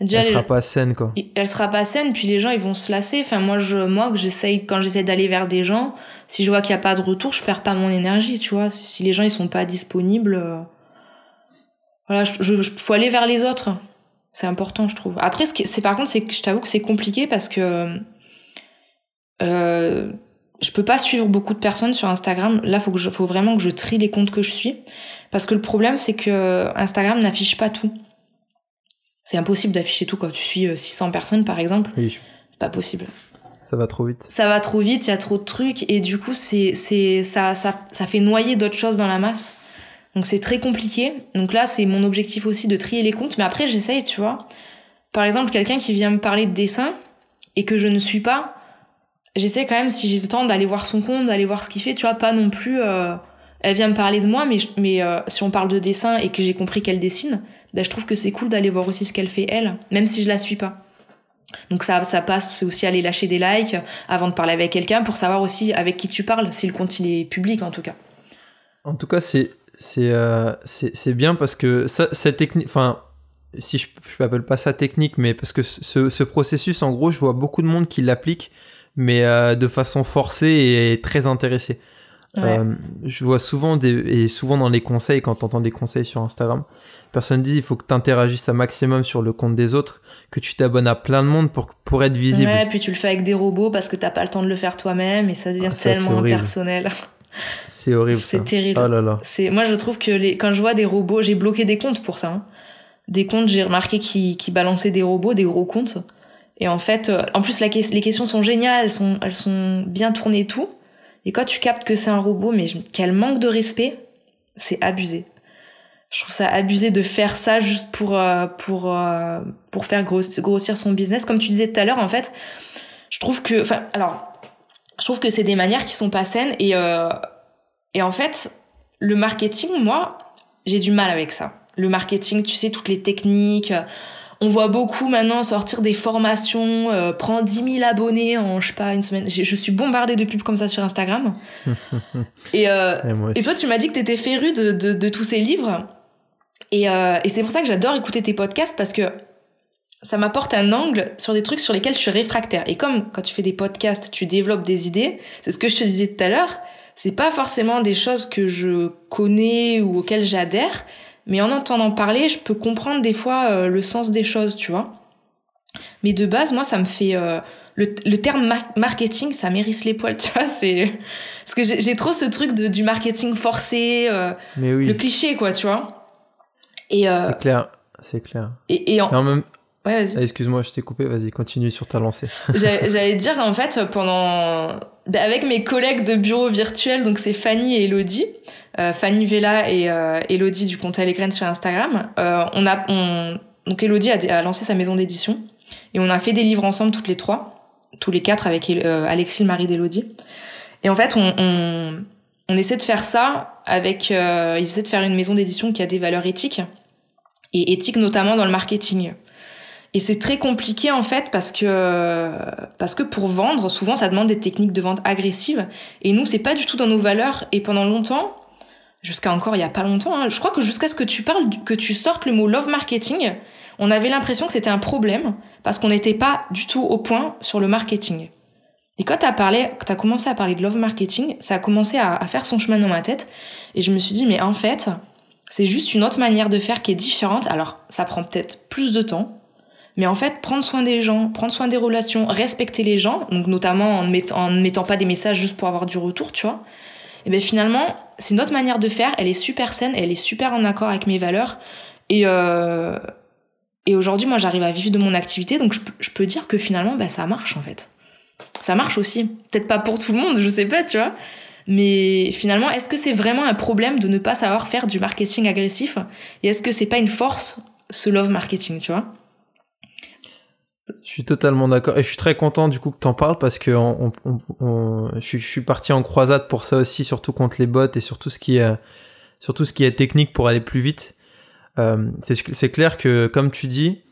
Déjà, elle sera pas saine quoi. Elle sera pas saine puis les gens ils vont se lasser. Enfin moi je moi que j'essaye quand j'essaie d'aller vers des gens, si je vois qu'il y a pas de retour, je perds pas mon énergie, tu vois. Si les gens ils sont pas disponibles euh... voilà, je, je, faut aller vers les autres. C'est important, je trouve. Après ce qui c'est par contre c'est que je t'avoue que c'est compliqué parce que euh, je peux pas suivre beaucoup de personnes sur Instagram. Là, faut que je, faut vraiment que je trie les comptes que je suis parce que le problème c'est que Instagram n'affiche pas tout. C'est impossible d'afficher tout quand tu suis 600 euh, personnes par exemple. Oui. Pas possible. Ça va trop vite. Ça va trop vite, il y a trop de trucs et du coup c'est c'est ça, ça ça fait noyer d'autres choses dans la masse. Donc c'est très compliqué. Donc là c'est mon objectif aussi de trier les comptes mais après j'essaye, tu vois. Par exemple, quelqu'un qui vient me parler de dessin et que je ne suis pas, j'essaie quand même si j'ai le temps d'aller voir son compte, d'aller voir ce qu'il fait, tu vois, pas non plus euh, elle vient me parler de moi mais mais euh, si on parle de dessin et que j'ai compris qu'elle dessine, ben, je trouve que c'est cool d'aller voir aussi ce qu'elle fait elle, même si je la suis pas. Donc ça, ça passe, c'est aussi aller lâcher des likes avant de parler avec quelqu'un pour savoir aussi avec qui tu parles, si le compte il est public en tout cas. En tout cas, c'est c'est euh, c'est bien parce que ça, cette technique, enfin, si je, je m'appelle pas ça technique, mais parce que ce, ce, processus, en gros, je vois beaucoup de monde qui l'applique, mais euh, de façon forcée et très intéressée. Ouais. Euh, je vois souvent des, et souvent dans les conseils, quand tu entends des conseils sur Instagram, personne dit il faut que tu interagisses un maximum sur le compte des autres, que tu t'abonnes à plein de monde pour, pour être visible. Ouais, puis tu le fais avec des robots parce que t'as pas le temps de le faire toi-même et ça devient Ah, ça, tellement horrible. impersonnel. C'est horrible. C'est terrible. Oh là là. C'est moi je trouve que les quand je vois des robots, j'ai bloqué des comptes pour ça. hein. Des comptes, j'ai remarqué qui qui balançaient des robots, des gros comptes. Et en fait, euh, en plus la que- les questions sont géniales, elles sont elles sont bien tournées et tout. Et quand tu captes que c'est un robot, mais quel manque de respect, c'est abusé. Je trouve ça abusé de faire ça juste pour euh, pour euh, pour faire gros- grossir son business. Comme tu disais tout à l'heure, en fait, je trouve que, enfin, alors, je trouve que c'est des manières qui sont pas saines et euh, et en fait, le marketing, moi, j'ai du mal avec ça. Le marketing, tu sais, toutes les techniques. On voit beaucoup maintenant sortir des formations, euh, prends 10 000 abonnés en, je sais pas, une semaine. Je suis bombardée de pubs comme ça sur Instagram. et, euh, Et toi, tu m'as dit que t'étais féru de, de, de tous ces livres. Et, euh, et c'est pour ça que j'adore écouter tes podcasts parce que ça m'apporte un angle sur des trucs sur lesquels je suis réfractaire. Et comme quand tu fais des podcasts, tu développes des idées, c'est ce que je te disais tout à l'heure, c'est pas forcément des choses que je connais ou auxquelles j'adhère, mais en entendant parler, je peux comprendre des fois euh, le sens des choses, tu vois. Mais de base, moi, ça me fait... euh, le, le terme mar- marketing, ça m'érisse les poils, tu vois, c'est... Parce que j'ai j'ai trop ce truc de, du marketing forcé, euh, Mais oui, le cliché, quoi, tu vois. Et, euh, c'est clair. C'est clair. et, et en- même, Ouais, vas-y. Ah, Excuse-moi, je t'ai coupé, vas-y, continue sur ta lancée. J'a- J'allais dire en fait pendant avec mes collègues de bureau virtuel donc c'est Fanny et Elodie, euh, Fanny Vella et euh, Elodie du compte Allegraine sur Instagram. Euh, on a on donc Elodie a, a lancé sa maison d'édition et on a fait des livres ensemble toutes les trois, tous les quatre avec Alexis le mari d'Elodie. Et en fait on, on on essaie de faire ça avec euh, ils essaient de faire une maison d'édition qui a des valeurs éthiques et éthiques notamment dans le marketing. Et c'est très compliqué en fait parce que parce que pour vendre, souvent ça demande des techniques de vente agressives et nous c'est pas du tout dans nos valeurs et pendant longtemps jusqu'à encore il y a pas longtemps hein, je crois que jusqu'à ce que tu parles que tu sortes le mot love marketing, on avait l'impression que c'était un problème parce qu'on n'était pas du tout au point sur le marketing. Et quand t'as parlé, t'as commencé à parler de love marketing, ça a commencé à faire son chemin dans ma tête et je me suis dit mais en fait, c'est juste une autre manière de faire qui est différente. Alors, ça prend peut-être plus de temps, mais en fait, prendre soin des gens, prendre soin des relations, respecter les gens, donc notamment en ne mettant, pas des messages juste pour avoir du retour, tu vois. Et bien finalement, c'est notre manière de faire, elle est super saine, elle est super en accord avec mes valeurs. Et, euh, et aujourd'hui, moi, j'arrive à vivre de mon activité, donc je, je peux dire que finalement, bah, ça marche en fait. Ça marche aussi. Peut-être pas pour tout le monde, je sais pas, tu vois. Mais finalement, est-ce que c'est vraiment un problème de ne pas savoir faire du marketing agressif Et est-ce que c'est pas une force, ce love marketing, tu vois? Je suis totalement d'accord et je suis très content du coup que t'en parles parce que je, suis, parti en croisade pour ça aussi, surtout contre les bots et surtout ce qui est, technique pour aller plus vite. Euh, c'est c'est clair que comme tu dis,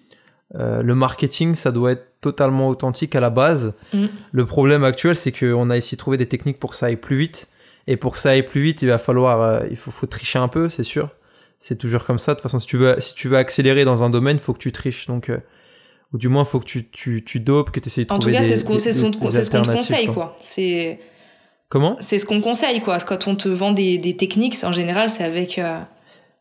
euh, le marketing ça doit être totalement authentique à la base. Mm. Le problème actuel c'est qu'on a essayé de trouver des techniques pour que ça aille plus vite et pour que ça aille plus vite il va falloir, euh, il faut, faut tricher un peu, c'est sûr. C'est toujours comme ça. De toute façon, si tu veux, si tu veux accélérer dans un domaine, faut que tu triches. Donc, euh, ou du moins, faut que tu, tu, tu dopes, que tu essayes de En tout trouver cas, ce qu'on des- c'est ce qu'on- ce qu'on te conseille, quoi. C'est Comment? c'est ce qu'on conseille, quoi. Quand on te vend des, des techniques, en général, c'est avec. euh,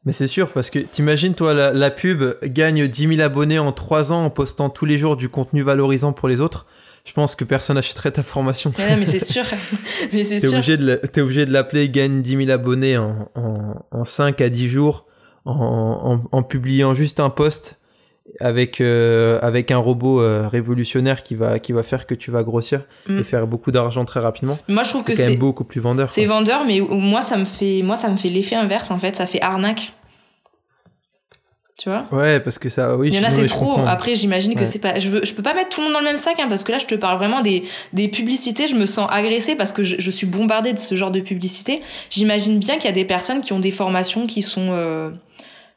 Mais c'est sûr, parce que t'imagines, toi, la, la pub gagne 10 000 abonnés en 3 ans en postant tous les jours du contenu valorisant pour les autres. Je pense que personne n'achèterait ta formation. Mais c'est sûr. mais c'est T'es obligé, de t'es obligé de l'appeler gagne 10 000 abonnés en, en, en 5 à 10 jours en, en, en publiant juste un post avec, euh, avec un robot euh, révolutionnaire qui va, qui va faire que tu vas grossir Mm. et faire beaucoup d'argent très rapidement. Moi, je trouve C'est que quand c'est même beaucoup plus vendeur. c'est quoi. vendeur, mais moi, ça me fait moi ça me fait l'effet inverse, en fait. Ça fait arnaque. Tu vois Ouais, parce que ça, oui. Il y en a, c'est trop. comprends. Après, j'imagine que Ouais. c'est pas. Je, veux, je peux pas mettre tout le monde dans le même sac, hein, parce que là, je te parle vraiment des, des publicités. Je me sens agressée parce que je, je suis bombardée de ce genre de publicité. J'imagine bien qu'il y a des personnes qui ont des formations qui sont. euh,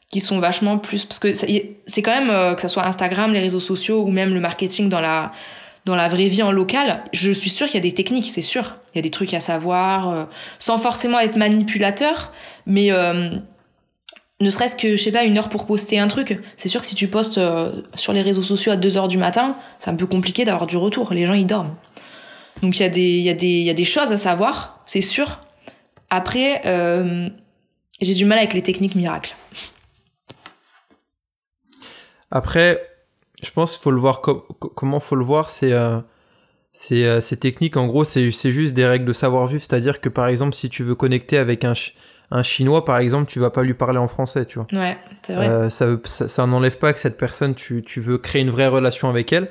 qui sont vachement plus. Parce que c'est quand même, euh, que ça soit Instagram, les réseaux sociaux ou même le marketing dans la, dans la vraie vie en local, je suis sûre qu'il y a des techniques, c'est sûr. Il y a des trucs à savoir, euh, sans forcément être manipulateur, mais. Ne serait-ce que, je sais pas, une heure pour poster un truc. C'est sûr que si tu postes euh, sur les réseaux sociaux à 2 heures du matin, c'est un peu compliqué d'avoir du retour. Les gens, ils dorment. Donc il y, a des- y, y a des choses à savoir, c'est sûr. Après, euh, j'ai du mal avec les techniques miracles. Après, je pense qu'il faut le voir co- co- comment faut le voir, c'est euh, ces techniques en gros, c'est juste des règles de savoir-vivre, c'est-à-dire que par exemple, si tu veux connecter avec un un chinois par exemple, tu vas pas lui parler en français, tu vois. Ouais, c'est vrai. Euh, ça, ça, ça n'enlève pas que cette personne, tu, tu veux créer une vraie relation avec elle,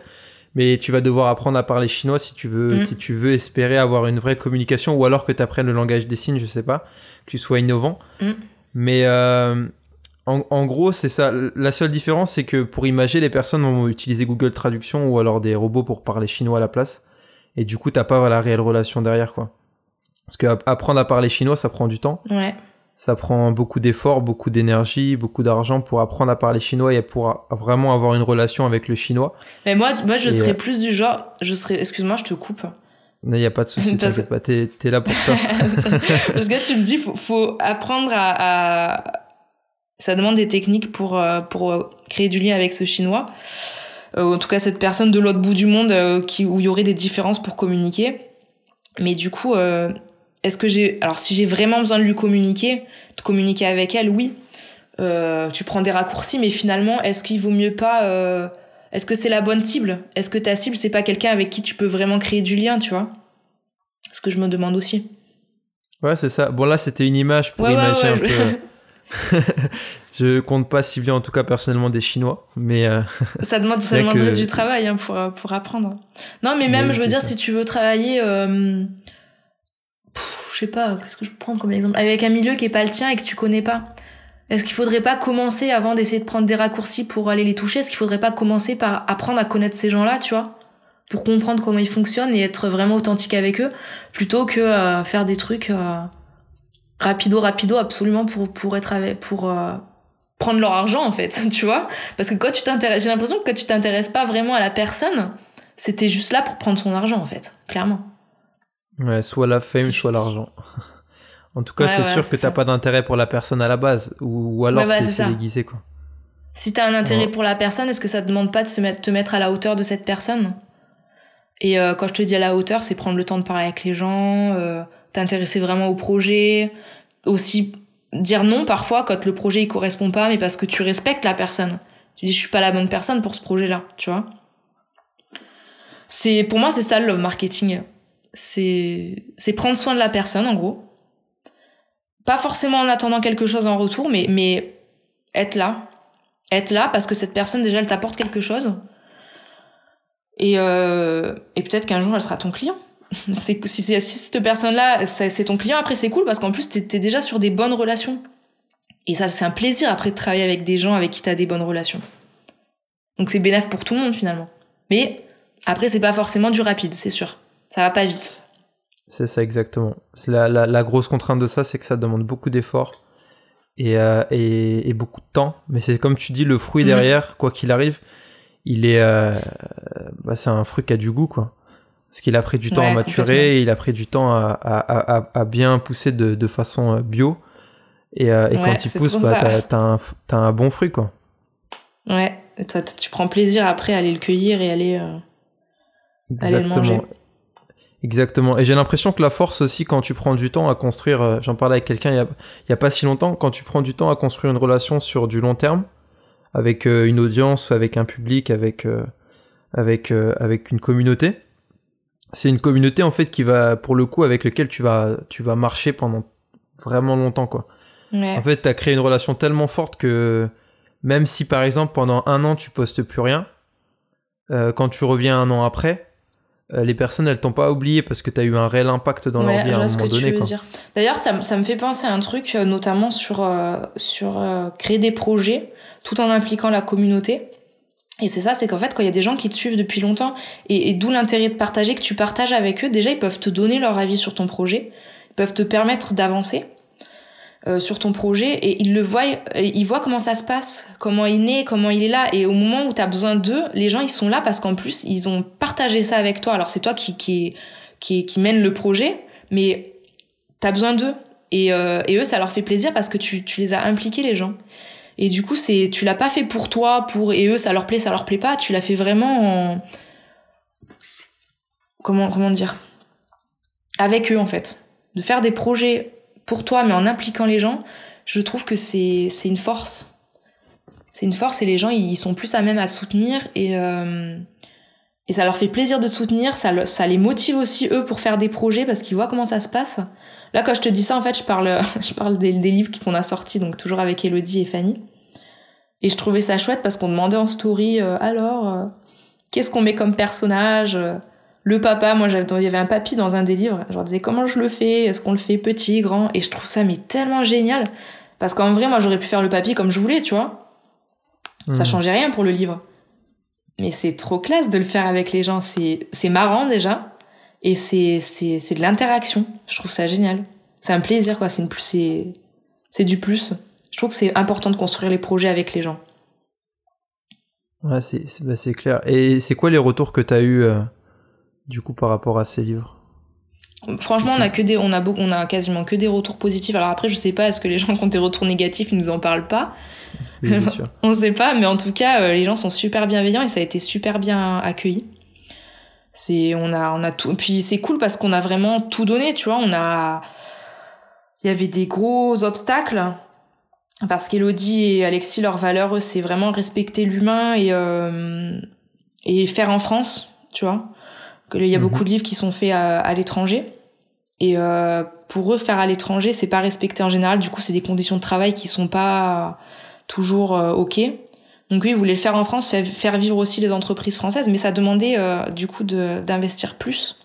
mais tu vas devoir apprendre à parler chinois si tu veux, Mm. si tu veux espérer avoir une vraie communication, ou alors que tu apprennes le langage des signes, je sais pas, que tu sois innovant. Mm. Mais euh, en, en gros, c'est ça. La seule différence, c'est que pour imager, les personnes vont utiliser Google Traduction ou alors des robots pour parler chinois à la place. Et du coup, t'as pas la réelle relation derrière, quoi. Parce que app- apprendre à parler chinois, ça prend du temps. Ouais. Ça prend beaucoup d'efforts, beaucoup d'énergie, beaucoup d'argent pour apprendre à parler chinois et pour a- vraiment avoir une relation avec le chinois. Mais moi, moi je Et, serais euh, plus du genre. Je serais. Excuse-moi, je te coupe. Il n'y a pas de souci, Parce- pas, t'es t'es là pour ça. Parce que tu me dis, faut, faut apprendre à, à- Ça demande des techniques pour, euh, pour euh, créer du lien avec ce chinois. Euh, en tout cas, cette personne de l'autre bout du monde euh, qui, où il y aurait des différences pour communiquer. Mais du coup, euh, est-ce que j'ai. Alors, si j'ai vraiment besoin de lui communiquer, de communiquer avec elle, oui. Euh, tu prends des raccourcis, mais finalement, est-ce qu'il vaut mieux pas. euh, Est-ce que c'est la bonne cible? Est-ce que ta cible, c'est pas quelqu'un avec qui tu peux vraiment créer du lien, tu vois? Ce que je me demande aussi. Ouais, c'est ça. Bon, là, c'était une image pour Ouais, imaginer ouais, un je- peu, je compte pas cibler en tout cas personnellement des Chinois, mais euh, ça demande ça demanderait du travail hein, pour pour apprendre. Non, mais même je veux dire si tu veux travailler, euh, je sais pas, qu'est-ce que je prends comme exemple? Avec un milieu qui est pas le tien et que tu connais pas. Est-ce qu'il faudrait pas commencer avant d'essayer de prendre des raccourcis pour aller les toucher? Est-ce qu'il faudrait pas commencer par apprendre à connaître ces gens-là, tu vois? Pour comprendre comment ils fonctionnent et être vraiment authentique avec eux, plutôt que euh, faire des trucs euh, rapido rapido absolument pour pour être avec pour euh, prendre leur argent en fait, tu vois? Parce que quand tu t'intéresses, j'ai l'impression que quand tu t'intéresses pas vraiment à la personne, c'était juste là pour prendre son argent en fait, clairement. Ouais, soit la fame, soit l'argent. en tout cas, c'est sûr que t'as pas d'intérêt pour la personne à la base, ou, alors c'est déguisé quoi. Si t'as un intérêt pour la personne, est-ce que ça te demande pas de se mettre, te mettre à la hauteur de cette personne? Et euh, quand je te dis à la hauteur, c'est prendre le temps de parler avec les gens, euh, t'intéresser vraiment au projet, aussi dire non parfois quand le projet il correspond pas, mais parce que tu respectes la personne. Tu dis je suis pas la bonne personne pour ce projet-là, tu vois? C'est pour moi c'est ça le love marketing. C'est c'est prendre soin de la personne en gros. Pas forcément en attendant quelque chose en retour, mais mais être là, être là parce que cette personne déjà elle t'apporte quelque chose et, euh, et peut-être qu'un jour, elle sera ton client. si, si cette personne-là, c'est ton client, après, c'est cool parce qu'en plus, t'es es déjà sur des bonnes relations. Et ça, c'est un plaisir après de travailler avec des gens avec qui t'as des bonnes relations. Donc c'est bénéf pour tout le monde finalement. Mais après, c'est pas forcément du rapide, c'est sûr. Ça va pas vite. C'est ça exactement. La, la, la, grosse contrainte de ça, c'est que ça demande beaucoup d'efforts et, euh, et, et, beaucoup de temps. Mais c'est comme tu dis, le fruit mhm. derrière, quoi qu'il arrive, il est, euh, bah, c'est un fruit qui a du goût, quoi. Parce qu'il a pris du temps à maturer, et il a pris du temps à, à, à, à bien pousser de, de, façon euh, bio. Et, euh, et quand il pousse, bah, t'as, un, as un bon fruit, quoi. Ouais, toi, tu prends plaisir après à aller le cueillir et aller, aller le manger. Exactement. Et j'ai l'impression que la force aussi, quand tu prends du temps à construire, j'en parlais avec quelqu'un il y a, pas si longtemps, quand tu prends du temps à construire une relation sur du long terme, avec euh, une audience, avec un public, avec euh, avec euh, avec une communauté. C'est une communauté en fait qui va pour le coup avec lequel tu vas tu vas marcher pendant vraiment longtemps quoi. En fait, tu as créé une relation tellement forte que même si par exemple pendant un an tu postes plus rien, quand tu reviens un an après, les personnes elles t'ont pas oublié parce que tu as eu un réel impact dans leur vie à un moment donné. D'ailleurs, ça, ça, me fait penser à un truc, notamment sur, sur créer des projets tout en impliquant la communauté. Et c'est ça, c'est qu'en fait, quand il y a des gens qui te suivent depuis longtemps, et, d'où l'intérêt de partager, que tu partages avec eux, déjà, ils peuvent te donner leur avis sur ton projet, ils peuvent te permettre d'avancer euh, sur ton projet, et ils le voient, ils voient comment ça se passe, comment il naît, comment il est là, et au moment où tu as besoin d'eux, les gens, ils sont là parce qu'en plus, ils ont partagé ça avec toi. Alors, c'est toi qui, qui, qui, qui mène le projet, mais tu as besoin d'eux. Et, euh, et eux, ça leur fait plaisir parce que tu, tu les as impliqués, les gens. Et du coup, c'est tu l'as pas fait pour toi, pour et eux ça leur plaît, ça leur plaît pas. Tu l'as fait vraiment en... comment comment dire avec eux en fait. De faire des projets pour toi, mais en impliquant les gens, je trouve que c'est une force. C'est une force et les gens ils sont plus à même à soutenir et euh, et ça leur fait plaisir de te soutenir, ça, les motive aussi eux pour faire des projets parce qu'ils voient comment ça se passe. Là, quand je te dis ça, en fait, je parle, je parle des, livres qu'on a sortis, donc toujours avec Elodie et Fanny. Et je trouvais ça chouette parce qu'on demandait en story, euh, alors, euh, qu'est-ce qu'on met comme personnage Le papa, moi, j'avais, il y avait un papy dans un des livres. Je leur disais comment je le fais, est-ce qu'on le fait petit, grand? Et je trouve ça mais tellement génial parce qu'en vrai, moi, j'aurais pu faire le papy comme je voulais, tu vois. Ça mmh. changeait rien pour le livre. Mais c'est trop classe de le faire avec les gens. C'est, c'est marrant déjà. Et c'est, c'est, c'est de l'interaction. Je trouve ça génial. C'est un plaisir, quoi. C'est une plus, c'est, c'est du plus. Je trouve que c'est important de construire les projets avec les gens. Ouais, c'est, c'est, bah, clair. Et c'est quoi les retours que tu as eu euh, du coup par rapport à ces livres Franchement, on a que des, on a beaucoup, on a quasiment que des retours positifs. Alors après, je sais pas, est-ce que les gens qui ont des retours négatifs, ils nous en parlent pas? Oui, sûr. On sait pas, mais en tout cas, euh, les gens sont super bienveillants et ça a été super bien accueilli. C'est, on a, on a tout. Puis c'est cool parce qu'on a vraiment tout donné, tu vois. On a, il y avait des gros obstacles parce qu'Elodie et Alexis, leur valeur, c'est vraiment respecter l'humain et, euh, et faire en France, tu vois. Il y a mhm. beaucoup de livres qui sont faits à, l'étranger. Et euh, pour eux, faire à l'étranger, c'est pas respecté en général. Du coup, c'est des conditions de travail qui sont pas toujours euh, ok. Donc oui, ils voulaient le faire en France, faire vivre aussi les entreprises françaises, mais ça demandait euh, du coup d'investir plus.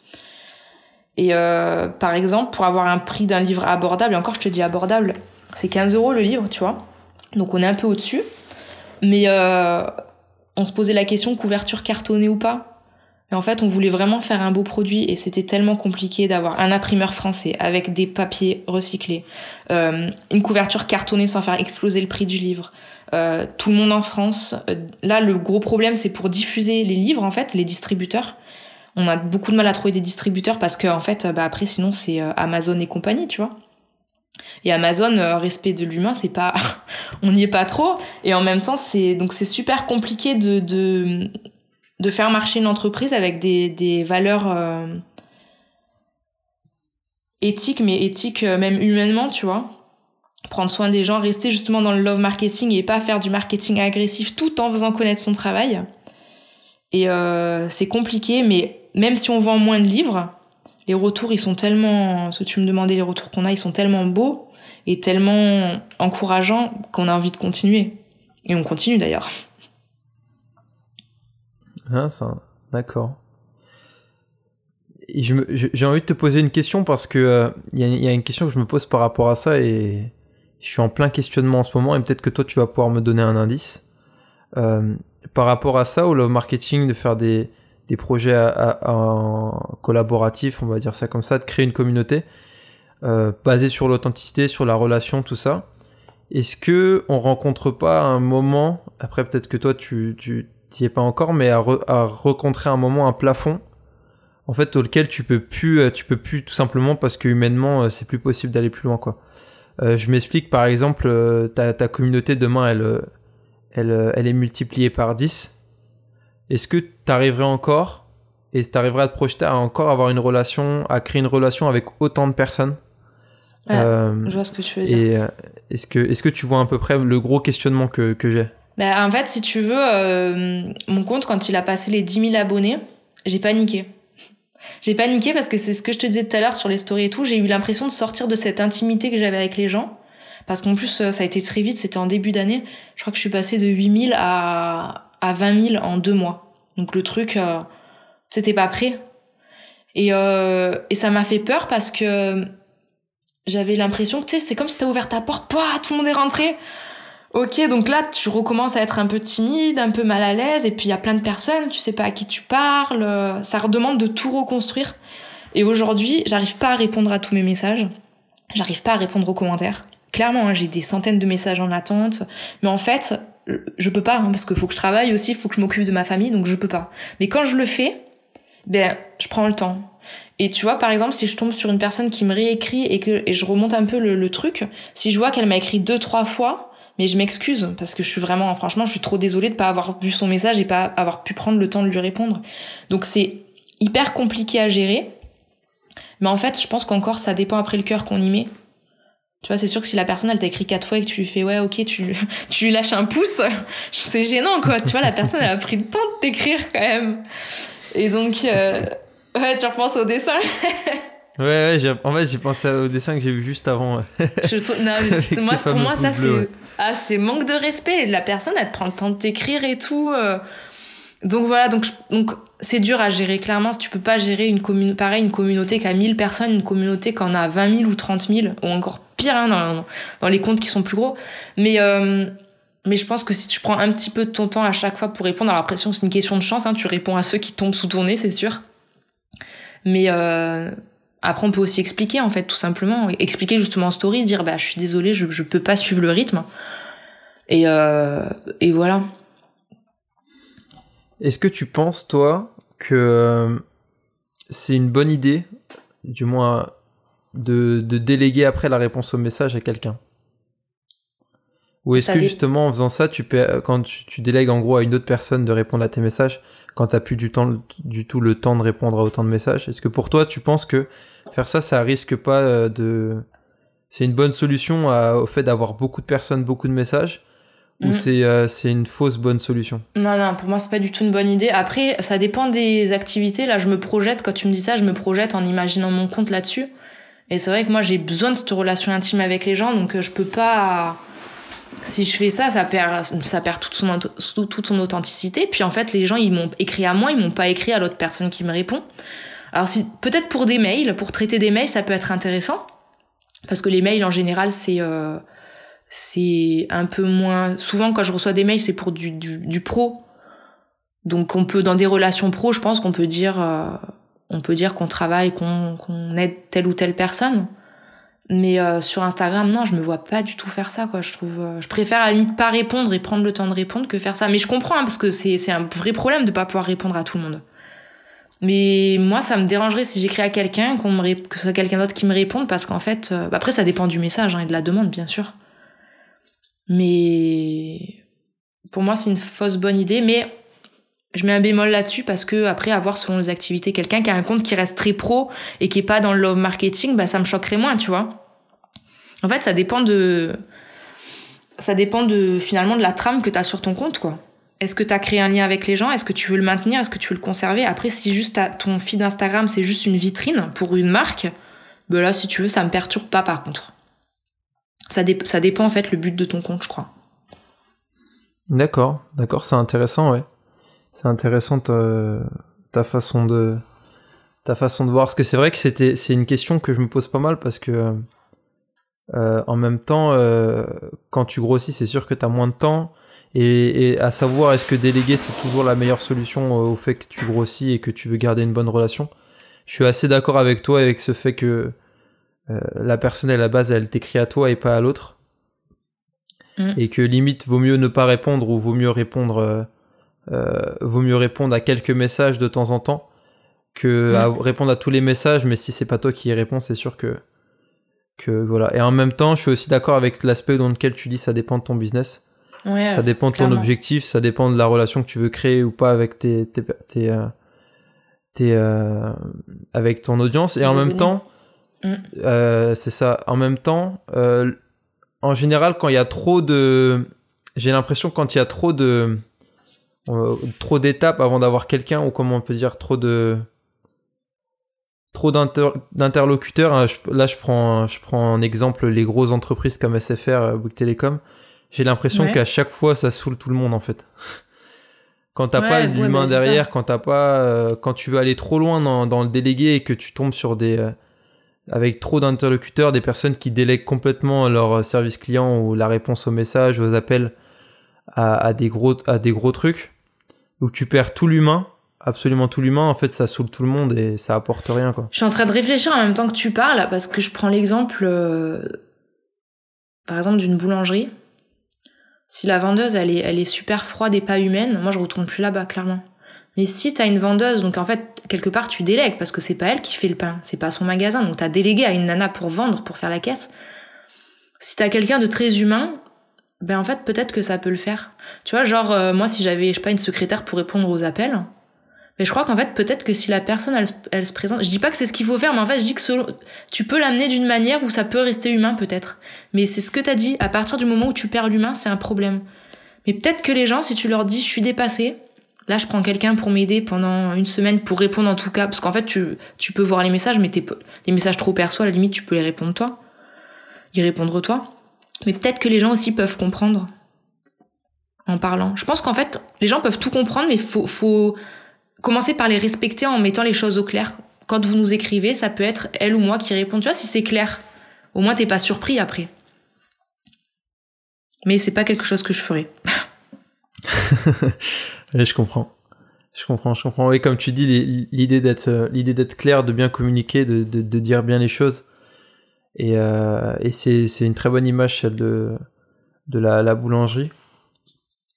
Et par exemple, pour avoir un prix d'un livre abordable, et encore je te dis abordable, c'est 15 euros le livre, tu vois. Donc on est un peu au-dessus. Mais on se posait la question couverture cartonnée ou pas? En fait, on voulait vraiment faire un beau produit et c'était tellement compliqué d'avoir un imprimeur français avec des papiers recyclés, euh, une couverture cartonnée sans faire exploser le prix du livre. Euh, tout le monde en France. Euh, là, le gros problème, c'est pour diffuser les livres, en fait, les distributeurs. On a beaucoup de mal à trouver des distributeurs parce que, fait, bah, après, sinon, c'est Amazon et compagnie, tu vois. Et Amazon, respect de l'humain, c'est pas, on n'y est pas trop. Et en même temps, c'est donc c'est super compliqué de de faire marcher une entreprise avec des, des valeurs euh, éthiques, mais éthiques euh, même humainement, tu vois. Prendre soin des gens, rester justement dans le love marketing et pas faire du marketing agressif tout en faisant connaître son travail. Et euh, c'est compliqué, mais même si on vend moins de livres, les retours, ils sont tellement... Ce que tu me demandais, les retours qu'on a, ils sont tellement beaux et tellement encourageants qu'on a envie de continuer. Et on continue d'ailleurs. Ah, ça, d'accord. J'ai envie de te poser une question parce que il euh, y, a une question que je me pose par rapport à ça et je suis en plein questionnement en ce moment et peut-être que toi tu vas pouvoir me donner un indice. Euh, par rapport à ça, au love marketing, de faire des, des projets à, collaboratifs, on va dire ça comme ça, de créer une communauté euh, basée sur l'authenticité, sur la relation, tout ça. Est-ce que on rencontre pas un moment, après peut-être que toi tu t'y es pas encore, mais à, rencontrer un moment un plafond, en fait, auquel tu peux plus, euh, tu peux plus tout simplement parce que humainement, euh, c'est plus possible d'aller plus loin, quoi. Euh, je m'explique, par exemple, ta, ta, communauté demain, elle, elle, elle est multipliée par 10. Est-ce que tu arriverais encore, et tu arriverais à te projeter à encore avoir une relation, à créer une relation avec autant de personnes? Je vois ce que tu veux dire. Est-ce que, est-ce que tu vois à peu près le gros questionnement que, que j'ai? Bah, en fait, si tu veux, euh, mon compte, quand il a passé les 10 000 abonnés, j'ai paniqué. J'ai paniqué parce que c'est ce que je te disais tout à l'heure sur les stories et tout. J'ai eu l'impression de sortir de cette intimité que j'avais avec les gens. Parce qu'en plus, euh, ça a été très vite, c'était en début d'année. Je crois que je suis passée de 8 000 à, à 20 000 en deux mois. Donc le truc, euh, c'était pas prêt. Et, euh, et ça m'a fait peur parce que j'avais l'impression que, tu sais, c'est comme si t'as ouvert ta porte, pouah, tout le monde est rentré. Ok, donc là, tu recommences à être un peu timide, un peu mal à l'aise, et puis il y a plein de personnes, tu sais pas à qui tu parles, ça redemande de tout reconstruire. Et aujourd'hui, j'arrive pas à répondre à tous mes messages, j'arrive pas à répondre aux commentaires. Clairement, hein, j'ai des centaines de messages en attente, mais en fait, je peux pas, hein, parce qu'il faut que je travaille aussi, il faut que je m'occupe de ma famille, donc je peux pas. Mais quand je le fais, ben, je prends le temps. Et tu vois, par exemple, si je tombe sur une personne qui me réécrit et que et je remonte un peu le, le truc, si je vois qu'elle m'a écrit deux, trois fois, mais je m'excuse parce que je suis vraiment, franchement, je suis trop désolée de pas avoir vu son message et pas avoir pu prendre le temps de lui répondre. Donc c'est hyper compliqué à gérer. Mais en fait, je pense qu'encore ça dépend après le cœur qu'on y met. Tu vois, c'est sûr que si la personne elle t'a écrit quatre fois et que tu lui fais ouais, ok, tu, tu lui lâches un pouce, c'est gênant quoi. Tu vois, la personne elle a pris le temps de t'écrire quand même. Et donc, euh, ouais, tu repenses au dessin. Ouais, ouais en fait, j'ai pensé au dessin que j'ai vu juste avant. je non, moi, pour moi, ça, c'est ah, c'est manque de respect. La personne, elle prend le temps de t'écrire et tout. Euh. Donc voilà, donc donc c'est dur à gérer. Clairement, si tu peux pas gérer une commune, pareil, une communauté qui a 1000 personnes, une communauté qui en a 20 000 ou 30 000, ou encore pire hein, dans, dans, les comptes qui sont plus gros. Mais euh, mais je pense que si tu prends un petit peu de ton temps à chaque fois pour répondre, alors après c'est une question de chance, hein, tu réponds à ceux qui tombent sous ton nez, c'est sûr. Mais euh, après, on peut aussi expliquer, en fait, tout simplement. Expliquer justement en story, dire, bah, je suis désolée, je, je peux pas suivre le rythme. Et, euh, et voilà. Est-ce que tu penses, toi, que euh, c'est une bonne idée, du moins, de, de déléguer après la réponse au message à quelqu'un? Ou est-ce que justement, en faisant ça, tu peux, quand tu, tu, délègues en gros à une autre personne de répondre à tes messages, quand tu plus du, temps, du tout le temps de répondre à autant de messages? Est-ce que pour toi, tu penses que faire ça, ça risque pas euh, de. C'est une bonne solution au fait d'avoir beaucoup de personnes, beaucoup de messages ou mm. euh, c'est une fausse bonne solution? Non, non, pour moi, c'est pas du tout une bonne idée. Après, ça dépend des activités. Là, je me projette, quand tu me dis ça, je me projette en imaginant mon compte là-dessus. Et c'est vrai que moi, j'ai besoin de cette relation intime avec les gens, donc je peux pas si je fais ça, ça perd, ça perd toute son, toute son authenticité. Puis en fait, les gens, ils m'ont écrit à moi, ils m'ont pas écrit à l'autre personne qui me répond. Alors si, peut-être pour des mails, pour traiter des mails, ça peut être intéressant. Parce que les mails, en général, c'est euh, c'est un peu moins... Souvent, quand je reçois des mails, c'est pour du, du, pro. Donc on peut, dans des relations pro, je pense qu'on peut dire... Euh, on peut dire qu'on travaille, qu'on qu'on aide telle ou telle personne. Mais euh, sur Instagram, non, je me vois pas du tout faire ça, quoi. Je trouve, je préfère à la limite pas répondre et prendre le temps de répondre que faire ça. Mais je comprends, hein, parce que c'est un vrai problème de pas pouvoir répondre à tout le monde. Mais moi, ça me dérangerait si j'écris à quelqu'un, qu'on me que ce soit quelqu'un d'autre qui me réponde, parce qu'en fait, euh, bah, après, ça dépend du message hein, et de la demande, bien sûr. Mais pour moi, c'est une fausse bonne idée. Mais je mets un bémol là-dessus parce que après avoir selon les activités quelqu'un qui a un compte qui reste très pro et qui est pas dans le love marketing bah ça me choquerait moins tu vois en fait ça dépend de ça dépend de finalement de la trame que tu as sur ton compte quoi est-ce que tu as créé un lien avec les gens? Est-ce que tu veux le maintenir? Est-ce que tu veux le conserver? Après si juste ton feed Instagram c'est juste une vitrine pour une marque bah là si tu veux ça me perturbe pas par contre. Ça, dépend en fait le but de ton compte je crois. D'accord. D'accord c'est intéressant ouais. C'est intéressant ta, façon de ta façon de voir. Parce que c'est vrai que c'est une question que je me pose pas mal parce que euh, en même temps euh, quand tu grossis c'est sûr que tu as moins de temps et, à savoir est-ce que déléguer c'est toujours la meilleure solution euh, au fait que tu grossis et que tu veux garder une bonne relation? Je suis assez d'accord avec toi avec ce fait que la personne à la base elle t'écrit à toi et pas à l'autre mm. et que limite vaut mieux ne pas répondre ou vaut mieux répondre euh, vaut mieux répondre à quelques messages de temps en temps que à répondre à tous les messages, mais si c'est pas toi qui y réponds, c'est sûr que, que voilà. Et en même temps, je suis aussi d'accord avec l'aspect dans lequel tu dis ça dépend de ton business. Ça dépend de ton objectif, ça dépend de la relation que tu veux créer ou pas avec tes, tes, tes, euh, euh, avec ton audience. Et en même temps, mm. c'est ça. En même temps, en général, quand il y a trop de, j'ai l'impression quand il y a trop de euh, trop d'étapes avant d'avoir quelqu'un ou comment on peut dire trop de trop d'interlocuteurs. Hein. Là, je prends, je prends en exemple les grosses entreprises comme SFR, euh, Bouygues Télécom. J'ai l'impression qu'à chaque fois, ça saoule tout le monde en fait. Quand t'as pas l'humain derrière, quand t'as pas, euh, quand tu veux aller trop loin dans, dans, le délégué et que tu tombes sur des, avec trop d'interlocuteurs, des personnes qui délèguent complètement leur service client ou la réponse aux messages, aux appels à, à des gros, à des gros trucs, où tu perds tout l'humain, absolument tout l'humain, en fait, ça saoule tout le monde et ça apporte rien, quoi. Je suis en train de réfléchir en même temps que tu parles, parce que je prends l'exemple, euh, par exemple, d'une boulangerie. Si la vendeuse, elle est, elle est super froide et pas humaine, moi, je retourne plus là-bas, clairement. Mais si t'as une vendeuse, donc en fait, quelque part, tu délègues, parce que c'est pas elle qui fait le pain, c'est pas son magasin, donc t'as délégué à une nana pour vendre, pour faire la caisse. Si t'as quelqu'un de très humain, ben en fait peut-être que ça peut le faire. Tu vois, genre euh, moi si j'avais je sais pas une secrétaire pour répondre aux appels, mais je crois qu'en fait peut-être que si la personne elle, se présente, je dis pas que c'est ce qu'il faut faire, mais en fait je dis que tu peux l'amener d'une manière où ça peut rester humain peut-être. Mais c'est ce que t'as dit, à partir du moment où tu perds l'humain, c'est un problème. Mais peut-être que les gens, si tu leur dis je suis dépassé, là je prends quelqu'un pour m'aider pendant une semaine pour répondre en tout cas, parce qu'en fait tu, tu peux voir les messages, mais les messages trop perso à la limite tu peux les répondre toi, y répondre toi. Mais peut-être que les gens aussi peuvent comprendre en parlant. Je pense qu'en fait, les gens peuvent tout comprendre, mais faut, faut commencer par les respecter en mettant les choses au clair. Quand vous nous écrivez, ça peut être elle ou moi qui répond. Tu vois, si c'est clair, au moins t'es pas surpris après. Mais c'est pas quelque chose que je ferais. je comprends. Je comprends, je comprends. Oui, comme tu dis, l'idée d'être, euh, l'idée d'être clair, de bien communiquer, de, dire bien les choses, et, euh, et c'est, une très bonne image, celle de, la boulangerie.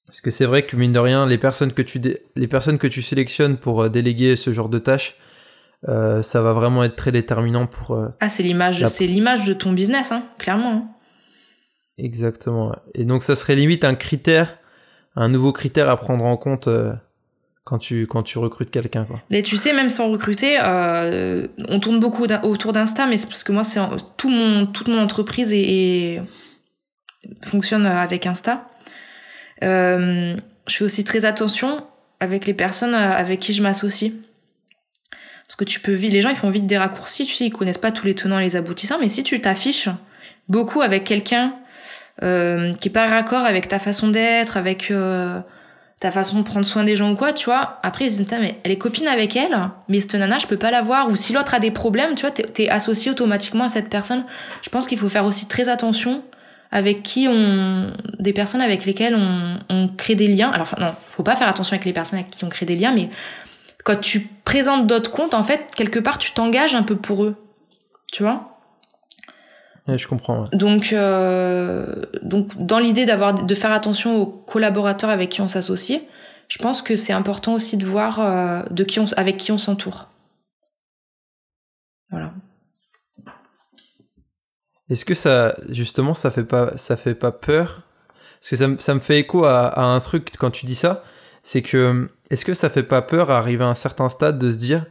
Parce que c'est vrai que, mine de rien, les personnes que tu, les personnes que tu sélectionnes pour euh, déléguer ce genre de tâches, euh, ça va vraiment être très déterminant pour. Euh, ah, c'est l'image, c'est l'image de ton business, hein, clairement. Hein. Exactement. Et donc, ça serait limite un critère, un nouveau critère à prendre en compte euh, quand tu, quand tu recrutes quelqu'un. Mais tu sais, même sans recruter, on tourne beaucoup autour d'Insta, mais c'est parce que moi, c'est tout mon, toute mon entreprise et, fonctionne avec Insta. Euh, je fais aussi très attention avec les personnes avec qui je m'associe. Parce que tu peux vite, les gens ils font vite des raccourcis, tu sais, ils connaissent pas tous les tenants et les aboutissants, mais si tu t'affiches beaucoup avec quelqu'un euh, qui est pas raccord avec ta façon d'être, avec euh, ta façon de prendre soin des gens ou quoi, tu vois, après ils se disent, mais elle est copine avec elle, mais cette nana, je peux pas la voir, ou si l'autre a des problèmes, tu vois, t'es es associé automatiquement à cette personne. Je pense qu'il faut faire aussi très attention avec qui on des personnes avec lesquelles on, on crée des liens alors enfin non faut pas faire attention avec les personnes avec qui on crée des liens mais quand tu présentes d'autres comptes, en fait, quelque part, tu t'engages un peu pour eux. Tu vois? Je comprends. Donc, euh, donc, dans l'idée d'avoir, de faire attention aux collaborateurs avec qui on s'associe, je pense que c'est important aussi de voir euh, de qui on, avec qui on s'entoure. Est-ce que ça, justement, ça fait pas, ça fait pas peur? Parce que ça, ça me fait écho à, à, un truc quand tu dis ça, c'est que est-ce que ça fait pas peur à arriver à un certain stade de se dire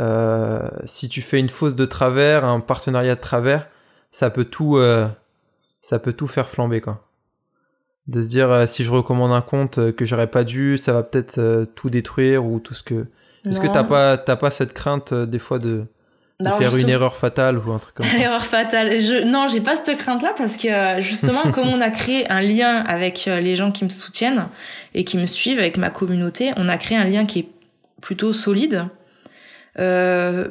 euh, si tu fais une fausse de travers, un partenariat de travers, ça peut tout, euh, ça peut tout faire flamber quoi. De se dire euh, si je recommande un compte que j'aurais pas dû, ça va peut-être tout détruire ou tout ce que. Est-ce que t'as pas t'as pas cette crainte des fois de, faire une erreur fatale ou un truc comme ça L'erreur fatale. Je... Non, j'ai pas cette crainte-là parce que justement, comme on a créé un lien avec les gens qui me soutiennent, et qui me suivent avec ma communauté, on a créé un lien qui est plutôt solide. Euh,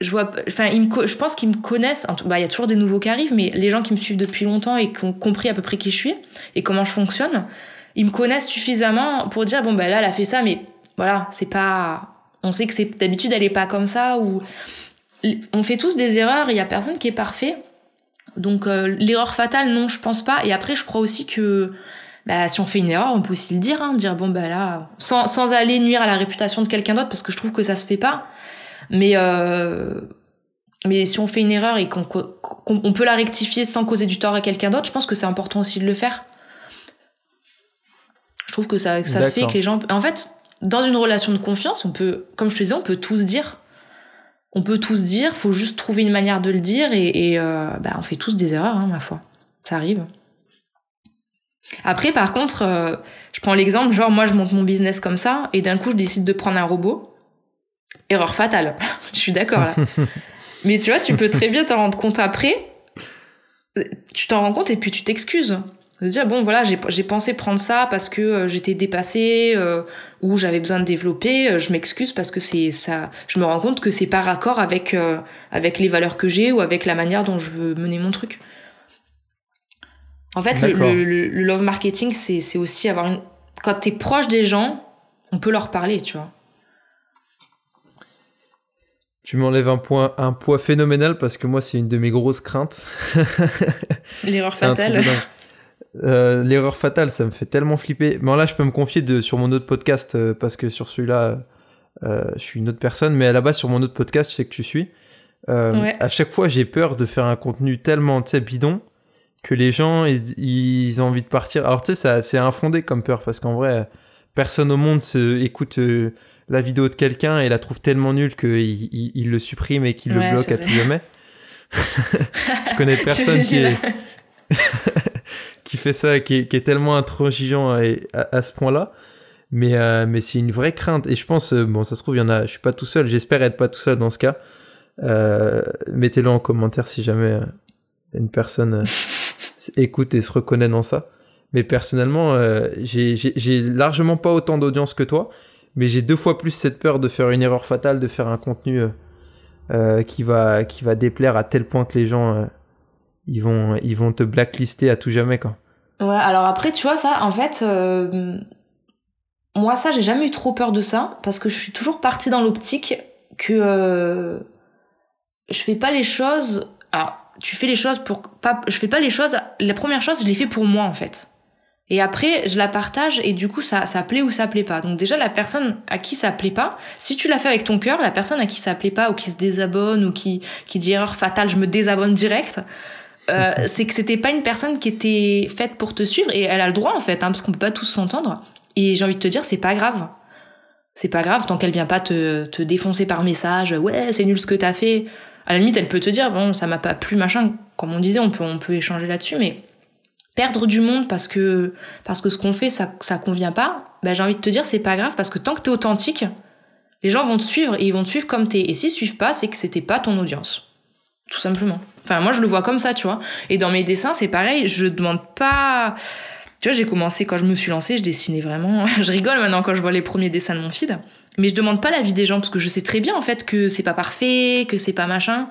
je vois, enfin, je pense qu'ils me connaissent. Bah, il y a toujours des nouveaux qui arrivent, mais les gens qui me suivent depuis longtemps et qui ont compris à peu près qui je suis et comment je fonctionne, ils me connaissent suffisamment pour dire bon ben là, elle a fait ça, mais voilà, c'est pas. On sait que c'est d'habitude elle est pas comme ça ou on fait tous des erreurs. Il y a personne qui est parfait. Donc euh, l'erreur fatale, non, je pense pas. Et après, je crois aussi que bah, si on fait une erreur, on peut aussi le dire, hein, dire bon bah là, sans, sans aller nuire à la réputation de quelqu'un d'autre, parce que je trouve que ça se fait pas. Mais euh, mais si on fait une erreur et qu'on on peut la rectifier sans causer du tort à quelqu'un d'autre, je pense que c'est important aussi de le faire. Je trouve que ça, que ça se fait que les gens. En fait, dans une relation de confiance, on peut, comme je te disais, on peut tous dire. On peut tous dire, faut juste trouver une manière de le dire et, et euh, bah, on fait tous des erreurs, hein, ma foi. Ça arrive. Après, par contre, euh, je prends l'exemple, genre moi je monte mon business comme ça, et d'un coup je décide de prendre un robot. Erreur fatale. je suis d'accord là. Mais tu vois, tu peux très bien t'en rendre compte après. Tu t'en rends compte et puis tu t'excuses. De dire, bon voilà, j'ai pensé prendre ça parce que euh, j'étais dépassée euh, ou j'avais besoin de développer. je m'excuse parce que c'est ça. Je me rends compte que c'est pas raccord avec, avec les valeurs que j'ai ou avec la manière dont je veux mener mon truc. En fait, le, love marketing, c'est aussi avoir une. Quand t'es proche des gens, on peut leur parler, tu vois. Tu m'enlèves un, point, un poids phénoménal parce que moi, c'est une de mes grosses craintes. L'erreur fatale. Euh, l'erreur fatale, ça me fait tellement flipper. Mais là, je peux me confier de, sur mon autre podcast euh, parce que sur celui-là, euh, je suis une autre personne. Mais à la base, sur mon autre podcast, je sais que tu suis. À chaque fois, j'ai peur de faire un contenu tellement, tu sais, bidon que les gens ils, ont envie de partir. Alors tu sais, c'est infondé comme peur parce qu'en vrai, personne au monde se écoute euh, la vidéo de quelqu'un et la trouve tellement nulle qu'il il, le supprime et qu'il le bloque à tout jamais. Je connais personne qui, qui fait ça, qui est, tellement intransigeant à, ce point-là. Mais, euh, mais c'est une vraie crainte. Et je pense, euh, bon, ça se trouve, il y en a, je suis pas tout seul. J'espère être pas tout seul dans ce cas. Mettez-le en commentaire si jamais une personne écoute et se reconnaît dans ça. Mais personnellement, euh, j'ai largement pas autant d'audience que toi, mais j'ai deux fois plus cette peur de faire une erreur fatale, de faire un contenu euh, euh, qui, va, qui va déplaire à tel point que les gens ils, vont, ils vont te blacklister à tout jamais. Quoi. Ouais, alors après, tu vois, ça, en fait, moi, ça, j'ai jamais eu trop peur de ça, parce que je suis toujours partie dans l'optique que je fais pas les choses. Alors, tu fais les choses pour pas je fais pas les choses la première chose je les fais pour moi en fait et après je la partage et du coup ça ça plaît ou ça plaît pas donc déjà la personne à qui ça plaît pas si tu l'as fait avec ton cœur la personne à qui ça plaît pas ou qui se désabonne ou qui qui dit erreur fatale je me désabonne direct euh, c'est que c'était pas une personne qui était faite pour te suivre et elle a le droit en fait hein, parce qu'on peut pas tous s'entendre et j'ai envie de te dire c'est pas grave c'est pas grave tant qu'elle vient pas te, te défoncer par message ouais c'est nul ce que t'as fait à la limite, elle peut te dire, bon, ça m'a pas plu, machin. Comme on disait, on peut, on peut échanger là-dessus, mais perdre du monde parce que, parce que ce qu'on fait, ça, ça convient pas, ben, j'ai envie de te dire, c'est pas grave, parce que tant que t'es authentique, Les gens vont te suivre et ils vont te suivre comme t'es. Et s'ils suivent pas, c'est que c'était pas ton audience. Tout simplement. Enfin, moi, je le vois comme ça, tu vois. Et dans mes dessins, c'est pareil. Je demande pas. Tu vois, j'ai commencé quand je me suis lancée, je dessinais vraiment. je rigole maintenant quand je vois les premiers dessins de mon feed. Mais je demande pas l'avis des gens parce que je sais très bien en fait que c'est pas parfait, que c'est pas machin.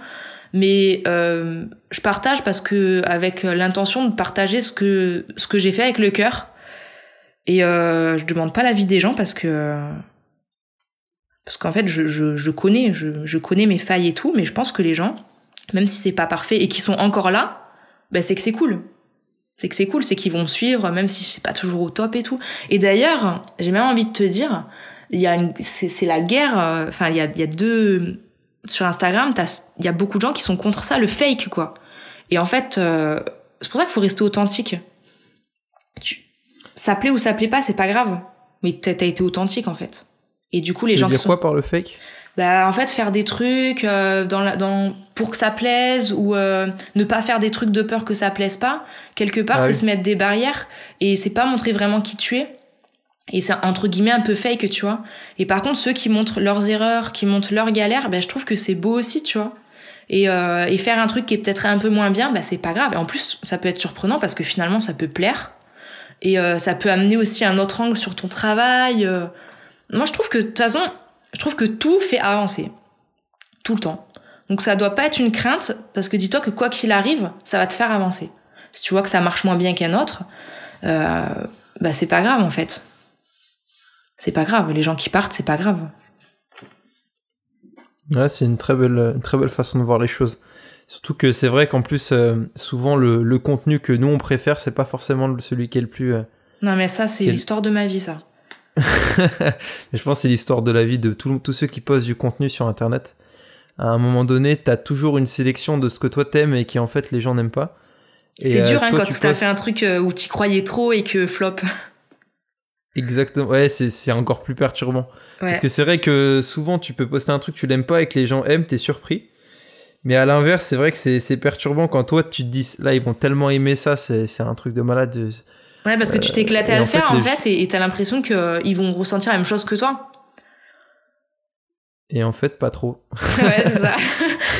Mais euh, je partage parce que avec l'intention de partager ce que ce que j'ai fait avec le cœur. Et euh, je demande pas l'avis des gens parce que parce qu'en fait je, je, je connais je, je, connais mes failles et tout, mais je pense que les gens, même si c'est pas parfait et qui sont encore là, ben c'est que c'est cool. C'est que c'est cool, c'est qu'ils vont suivre, même si c'est pas toujours au top et tout. Et d'ailleurs, j'ai même envie de te dire, il y a c'est la guerre. Euh, enfin, il y a, y a deux sur Instagram, il y a beaucoup de gens qui sont contre ça, le fake quoi. Et en fait, euh, c'est pour ça qu'il faut rester authentique. Tu, ça plaît ou ça plaît pas, c'est pas grave. Mais t'as été authentique en fait. Et du coup, les tu gens veux qui dire sont quoi par le fake? Bah en fait faire des trucs euh, dans la, dans pour que ça plaise ou euh, ne pas faire des trucs de peur que ça plaise pas. Quelque part Ah c'est oui. se mettre des barrières et c'est pas montrer vraiment qui tu es. Et c'est entre guillemets un peu fake tu vois. Et par contre ceux qui montrent leurs erreurs qui montrent leurs galères ben je trouve que c'est beau aussi tu vois. Et, euh, et faire un truc qui est peut-être un peu moins bien bah c'est pas grave. Et en plus ça peut être surprenant parce que finalement ça peut plaire. Et euh, ça peut amener aussi un autre angle sur ton travail euh. moi je trouve que de toute façon trouve que tout fait avancer. Tout le temps. Donc ça doit pas être une crainte, parce que dis-toi que quoi qu'il arrive, ça va te faire avancer. Si tu vois que ça marche moins bien qu'un autre, euh, bah c'est pas grave en fait. C'est pas grave, les gens qui partent, c'est pas grave. Ouais, c'est une très belle, une très belle façon de voir les choses. Surtout que c'est vrai qu'en plus, euh, souvent le, le contenu que nous on préfère, c'est pas forcément celui qui est le plus. euh, Non mais ça, c'est l'histoire de ma vie, ça. Je pense que c'est l'histoire de la vie de tout- tous ceux qui postent du contenu sur Internet. À un moment donné, t'as toujours une sélection de ce que toi t'aimes et qui en fait les gens n'aiment pas. C'est euh, dur hein, toi, quand tu t'as postes- fait un truc euh, où t'y croyais trop et que flop. Exactement. Ouais, c'est encore plus perturbant. Ouais. Parce que c'est vrai que souvent tu peux poster un truc tu l'aimes pas et que les gens aiment, t'es surpris. Mais à l'inverse, c'est vrai que c'est perturbant quand toi tu te dis là ils vont tellement aimer ça, c'est c'est un truc de malade. Ouais, parce que tu t'es éclaté et à le en fait, faire en les- fait, et et t'as l'impression qu'ils vont ressentir la même chose que toi. Et en fait, pas trop. ouais, c'est ça.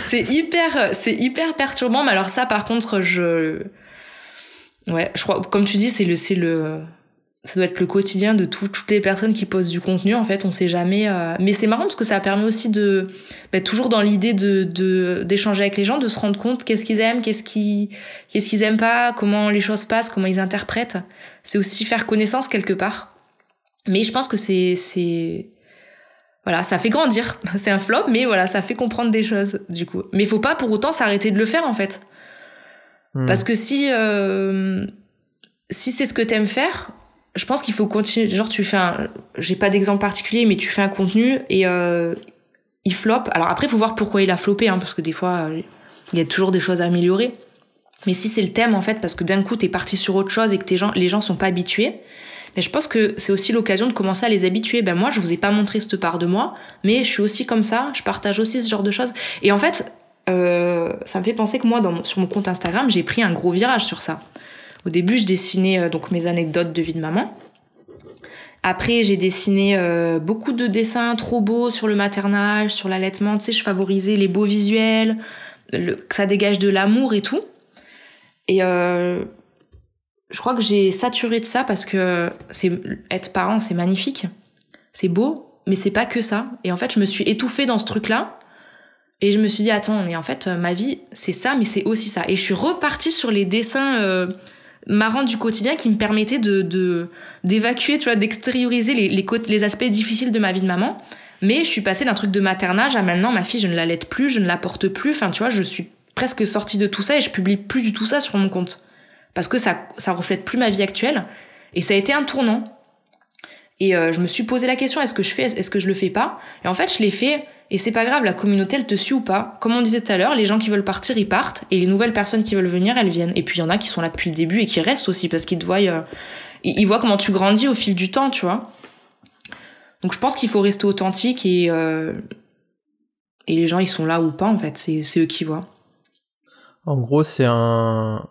c'est hyper, c'est hyper perturbant. Mais alors ça, par contre, je, ouais, je crois, comme tu dis, c'est le, c'est le, ça doit être le quotidien de tout- toutes les personnes qui postent du contenu. En fait, on sait jamais. euh, Mais c'est marrant parce que ça permet aussi de, bah, toujours dans l'idée de, de, d'échanger avec les gens, de se rendre compte qu'est-ce qu'ils aiment, qu'est-ce qu'ils, qu'est-ce qu'ils aiment pas, comment les choses passent, comment ils interprètent. C'est aussi faire connaissance quelque part. Mais je pense que c'est, c'est, voilà, ça fait grandir. C'est un flop, mais voilà, ça fait comprendre des choses, du coup. Mais il faut pas pour autant s'arrêter de le faire, en fait. Hmm. Parce que si, euh, si c'est ce que t'aimes faire, je pense qu'il faut continuer. Genre, tu fais un, j'ai pas d'exemple particulier, mais tu fais un contenu et euh, il flop. Alors après, il faut voir pourquoi il a floppé, hein, parce que des fois, il y a toujours des choses à améliorer. Mais si c'est le thème, en fait, parce que d'un coup, t'es parti sur autre chose et que tes gens, les gens sont pas habitués, mais je pense que c'est aussi l'occasion de commencer à les habituer. Ben moi, je vous ai pas montré cette part de moi, mais je suis aussi comme ça, je partage aussi ce genre de choses. Et en fait, euh, ça me fait penser que moi, sur mon compte Instagram, j'ai pris un gros virage sur ça. Au début, je dessinais euh, donc mes anecdotes de vie de maman. Après, j'ai dessiné euh, beaucoup de dessins trop beaux sur le maternage, sur l'allaitement. Tu sais, je favorisais les beaux visuels, que ça dégage de l'amour et tout. Et euh, je crois que j'ai saturé de ça parce que c'est être parent, c'est magnifique, c'est beau, mais c'est pas que ça. Et en fait, je me suis étouffée dans ce truc-là. Et je me suis dit, attends, mais en fait, ma vie, c'est ça, mais c'est aussi ça. Et je suis repartie sur les dessins marrants du quotidien qui me permettaient de, de d'évacuer, tu vois, d'extérioriser les, les, les aspects difficiles de ma vie de maman. Mais je suis passée d'un truc de maternage à maintenant, ma fille, je ne l'allaite plus, je ne la porte plus. Enfin, tu vois, je suis presque sortie de tout ça et je publie plus du tout ça sur mon compte. Parce que ça, ça reflète plus ma vie actuelle. Et ça a été un tournant. Et euh, je me suis posé la question, est-ce que je fais, est-ce que je le fais pas? Et en fait, je l'ai fait, et c'est pas grave, la communauté, elle te suit ou pas. Comme on disait tout à l'heure, les gens qui veulent partir, ils partent, et les nouvelles personnes qui veulent venir, elles viennent. Et puis il y en a qui sont là depuis le début et qui restent aussi, parce qu'ils te voient, euh, ils, voient comment tu grandis au fil du temps, tu vois. Donc je pense qu'il faut rester authentique, et, euh, et les gens, ils sont là ou pas, en fait, c'est eux qui voient. En gros, c'est un,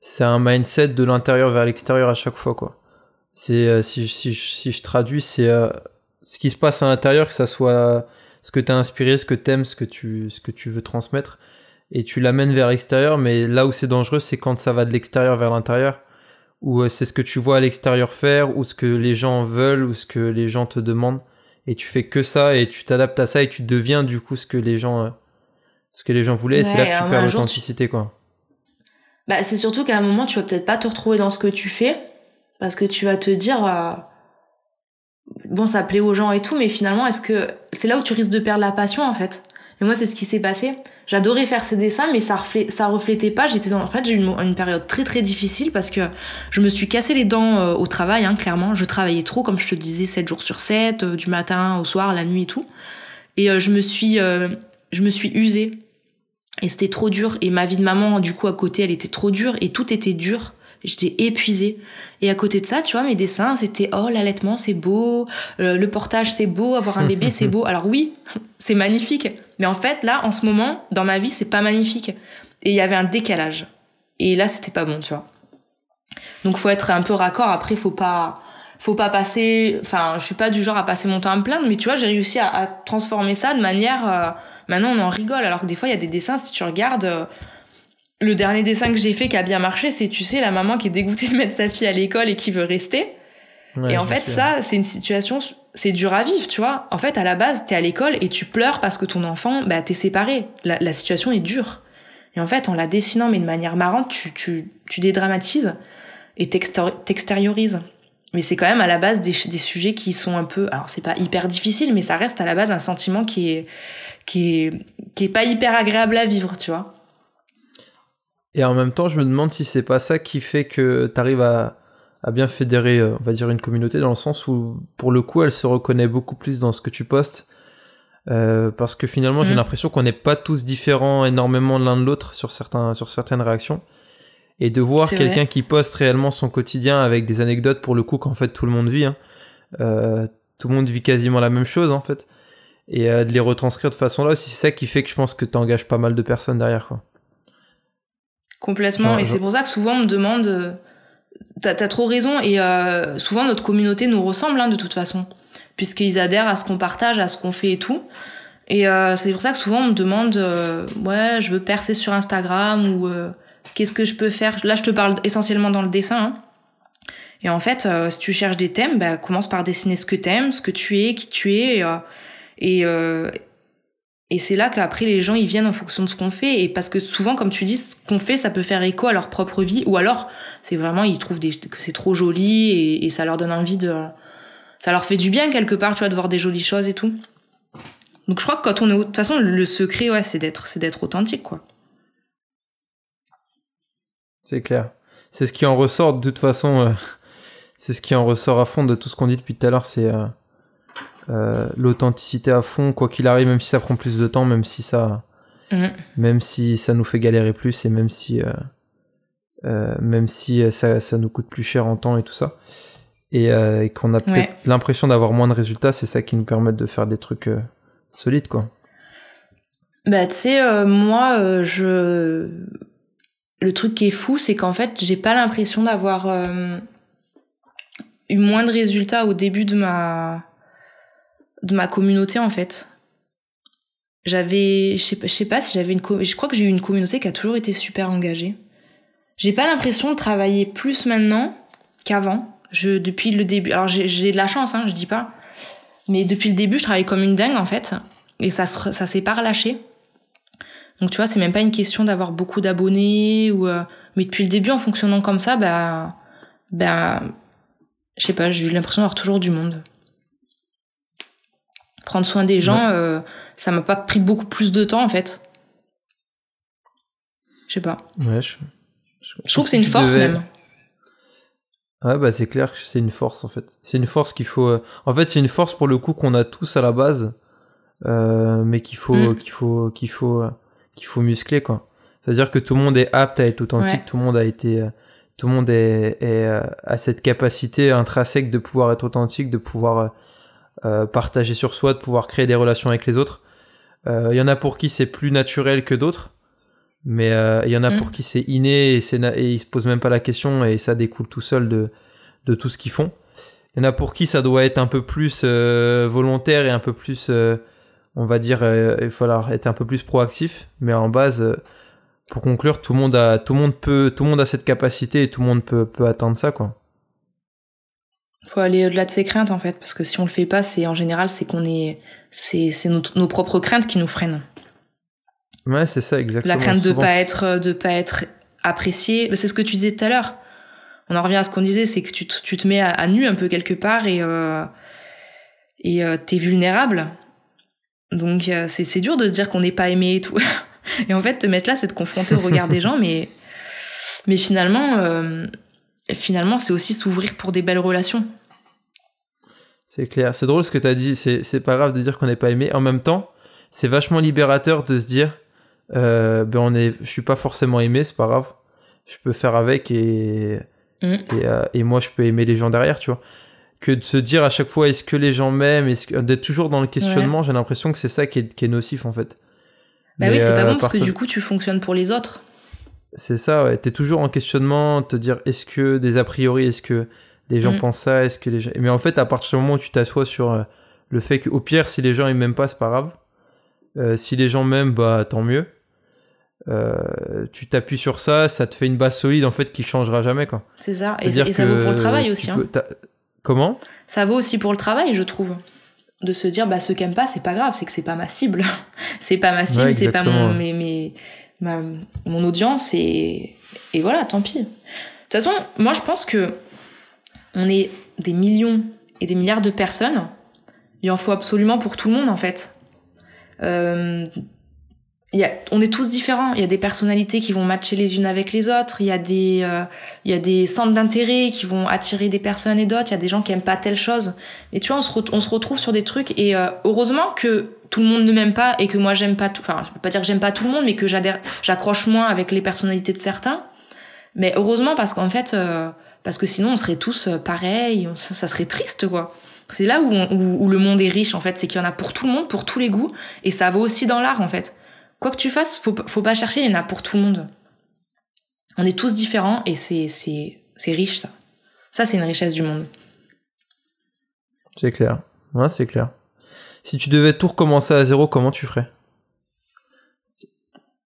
c'est un mindset de l'intérieur vers l'extérieur à chaque fois, quoi. C'est, euh, si, si, si je traduis, c'est, ce qui se passe à l'intérieur, que ça soit ce que tu as inspiré, ce que tu aimes, ce que tu, ce que tu veux transmettre, et tu l'amènes vers l'extérieur, mais là où c'est dangereux, c'est quand ça va de l'extérieur vers l'intérieur, ou c'est ce que tu vois à l'extérieur faire, ou ce que les gens veulent, ou ce que les gens te demandent, et tu fais que ça, et tu t'adaptes à ça, et tu deviens du coup ce que les gens, ce que les gens voulaient, et c'est là que tu perds l'authenticité, quoi. Bah, c'est surtout qu'à un moment, tu vas peut-être pas te retrouver dans ce que tu fais, parce que tu vas te dire, euh, bon, ça plaît aux gens et tout, mais finalement, est-ce que c'est là où tu risques de perdre la passion, en fait? Et moi, c'est ce qui s'est passé. J'adorais faire ces dessins, mais ça, ça reflétait pas. J'étais dans, en fait, j'ai eu une, période très très difficile parce que je me suis cassé les dents euh, au travail, hein, clairement. Je travaillais trop, comme je te disais, 7 jours sur 7, euh, du matin au soir, la nuit et tout. Et je me suis, je me suis usée et c'était trop dur. Et ma vie de maman, du coup, à côté, elle était trop dure. Et tout était dur. J'étais épuisée. Et à côté de ça, tu vois, mes dessins, c'était oh, l'allaitement, c'est beau. Euh, le portage, c'est beau. Avoir un bébé, c'est beau. Alors oui, c'est magnifique. Mais en fait, là, en ce moment, dans ma vie, c'est pas magnifique. Et il y avait un décalage. Et là, c'était pas bon, tu vois. Donc, faut être un peu raccord. Après, faut pas faut pas passer enfin je suis pas du genre à passer mon temps à me plaindre mais tu vois j'ai réussi à, transformer ça de manière euh, Maintenant, on en rigole, alors que des fois, il y a des dessins, si tu regardes. Euh, le dernier dessin que j'ai fait qui a bien marché, c'est, tu sais, la maman qui est dégoûtée de mettre sa fille à l'école et qui veut rester. et en fait, ça, c'est une situation, c'est dur à vivre, tu vois. En fait, à la base, t'es à l'école et tu pleures parce que ton enfant, bah, t'es séparé. La, situation est dure. Et en fait, en la dessinant, mais de manière marrante, tu, tu, tu dédramatises et t'extériorises. Mais c'est quand même à la base des, des sujets qui sont un peu, alors c'est pas hyper difficile, mais ça reste à la base un sentiment qui est, qui est, qui est pas hyper agréable à vivre, tu vois. Et en même temps, je me demande si c'est pas ça qui fait que tu arrives à, à bien fédérer, euh, on va dire, une communauté dans le sens où, pour le coup, elle se reconnaît beaucoup plus dans ce que tu postes. Euh, parce que finalement, j'ai mm. l'impression qu'on n'est pas tous différents énormément l'un de l'autre sur, certains, sur certaines réactions. Et de voir quelqu'un qui poste réellement son quotidien avec des anecdotes, pour le coup, qu'en fait tout le monde vit. Hein. Euh, tout le monde vit quasiment la même chose, en fait et euh, de les retranscrire de façon là c'est ça qui fait que je pense que tu engages pas mal de personnes derrière quoi. Complètement. Et c'est pour ça que souvent on me demande euh, t'as as trop raison. Et euh, souvent notre communauté nous ressemble hein, de toute façon puisqu'ils adhèrent à ce qu'on partage à ce qu'on fait et tout. Et c'est pour ça que souvent on me demande ouais je veux percer sur Instagram ou qu'est-ce que je peux faire? Là je te parle essentiellement dans le dessin hein. et en fait si tu cherches des thèmes bah, commence par dessiner ce que t'aimes ce que tu es qui tu es et, et, euh, et c'est là qu'après les gens ils viennent en fonction de ce qu'on fait. Et parce que souvent comme tu dis ce qu'on fait ça peut faire écho à leur propre vie. Ou alors c'est vraiment ils trouvent que c'est trop joli et, ça leur donne envie de ça leur fait du bien quelque part tu vois de voir des jolies choses et tout. Donc je crois que quand on est de toute façon le secret ouais c'est d'être c'est d'être authentique quoi. C'est clair. C'est ce qui en ressort de toute façon euh, c'est ce qui en ressort à fond de tout ce qu'on dit depuis tout à l'heure c'est euh, euh, l'authenticité à fond, quoi qu'il arrive, même si ça prend plus de temps, même si ça, mm. même si ça nous fait galérer plus et même si, euh, euh, même si ça, ça, nous coûte plus cher en temps et tout ça, et, qu'on a peut-être l'impression d'avoir moins de résultats, c'est ça qui nous permet de faire des trucs solides, quoi. Bah, tu sais, moi, je. Le truc qui est fou, c'est qu'en fait, j'ai pas l'impression d'avoir eu moins de résultats au début de ma de ma communauté en fait. J'avais, je sais, pas si j'avais une, je crois que j'ai eu une communauté qui a toujours été super engagée. J'ai pas l'impression de travailler plus maintenant qu'avant. Je depuis le début, alors j'ai de la chance, hein, je dis pas, mais depuis le début, je travaille comme une dingue en fait, et ça ça s'est pas relâché. Donc tu vois, c'est même pas une question d'avoir beaucoup d'abonnés ou, euh, mais depuis le début, en fonctionnant comme ça, bah, bah, je sais pas, j'ai eu l'impression d'avoir toujours du monde. Prendre soin des gens, euh, ça m'a pas pris beaucoup plus de temps en fait. Je sais pas. Ouais, je, je, trouve que c'est une force même. Ouais, bah c'est clair que c'est une force en fait. C'est une force qu'il faut. Euh, en fait, c'est une force pour le coup qu'on a tous à la base, euh, mais qu'il faut, mm. qu'il faut, qu'il faut, qu'il faut muscler quoi. C'est-à-dire que tout le monde est apte à être authentique, tout le monde a été, tout le monde est, est, a cette capacité intrinsèque de pouvoir être authentique, de pouvoir euh, partager sur soi, de pouvoir créer des relations avec les autres. Il euh, y en a pour qui c'est plus naturel que d'autres, mais il euh, y en a mm. pour qui c'est inné et, et ils se posent même pas la question et ça découle tout seul de, de tout ce qu'ils font. Il y en a pour qui ça doit être un peu plus euh, volontaire et un peu plus, euh, on va dire, euh, il falloir être un peu plus proactif. Mais en base, euh, pour conclure, tout le monde a, tout le monde peut, tout le monde a cette capacité et tout le monde peut, peut atteindre ça, quoi. Faut aller au-delà de ses craintes en fait, parce que si on le fait pas, c'est en général c'est qu'on est, c'est c'est nos, nos propres craintes qui nous freinent. Ouais, c'est ça exactement. La crainte de pas être de pas être apprécié. C'est ce que tu disais tout à l'heure. On en revient à ce qu'on disait, c'est que tu te, tu te mets à, à nu un peu quelque part et euh, et euh, t'es vulnérable. Donc euh, c'est c'est dur de se dire qu'on n'est pas aimé et tout. Et en fait, te mettre là, c'est te confronter au regard des gens, mais mais finalement euh, finalement c'est aussi s'ouvrir pour des belles relations. C'est clair. C'est drôle ce que tu as dit. C'est, c'est pas grave de dire qu'on n'est pas aimé. En même temps, c'est vachement libérateur de se dire euh, ben on est, je suis pas forcément aimé, c'est pas grave. Je peux faire avec et, Mm. et, euh, et moi je peux aimer les gens derrière, tu vois. Que de se dire à chaque fois est-ce que les gens m'aiment, d'être toujours dans le questionnement, j'ai l'impression que c'est ça qui est, qui est nocif en fait. Bah Mais, oui, c'est euh, pas bon à parce que du coup, tu fonctionnes pour les autres. C'est ça, ouais. T'es toujours en questionnement, te dire est-ce que des a priori, est-ce que les gens Mm. pensent ça, est-ce que les gens... Mais en fait, à partir du moment où tu t'assois sur euh, le fait qu'au pire, si les gens ils m'aiment pas, c'est pas grave. Euh, si les gens m'aiment, bah tant mieux. Euh, tu t'appuies sur ça, ça te fait une base solide en fait qui changera jamais quoi. C'est ça. Et, ça vaut pour le travail aussi. hein. peux- Comment? Ça vaut aussi pour le travail, je trouve. De se dire, bah, ceux qui aiment pas, c'est pas grave, c'est que c'est pas ma cible. c'est pas ma cible, Ouais, c'est pas mon, mes, mes- ma- mon audience, et, et voilà, tant pis. De toute façon, moi, je pense que on est des millions et des milliards de personnes. Il en faut absolument pour tout le monde, en fait. Euh, y a, on est tous différents. Il y a des personnalités qui vont matcher les unes avec les autres. Il y a des, euh, y a des centres d'intérêt qui vont attirer des personnes et d'autres. Il y a des gens qui aiment pas telle chose. Et tu vois, on se, on se retrouve sur des trucs. Et euh, heureusement que tout le monde ne m'aime pas et que moi j'aime pas tout. Enfin, je peux pas dire que j'aime pas tout le monde, mais que j'adhère, j'accroche moins avec les personnalités de certains. Mais heureusement parce qu'en fait, euh, parce que sinon on serait tous euh, pareils. Ça, serait triste, quoi. C'est là où, où, où le monde est riche, en fait. C'est qu'il y en a pour tout le monde, pour tous les goûts. Et ça vaut aussi dans l'art, en fait. Quoi que tu fasses, faut, faut pas chercher, il y en a pour tout le monde. On est tous différents et c'est, c'est, c'est riche, ça. Ça, c'est une richesse du monde. C'est clair. Ouais, c'est clair. Si tu devais tout recommencer à zéro, comment tu ferais?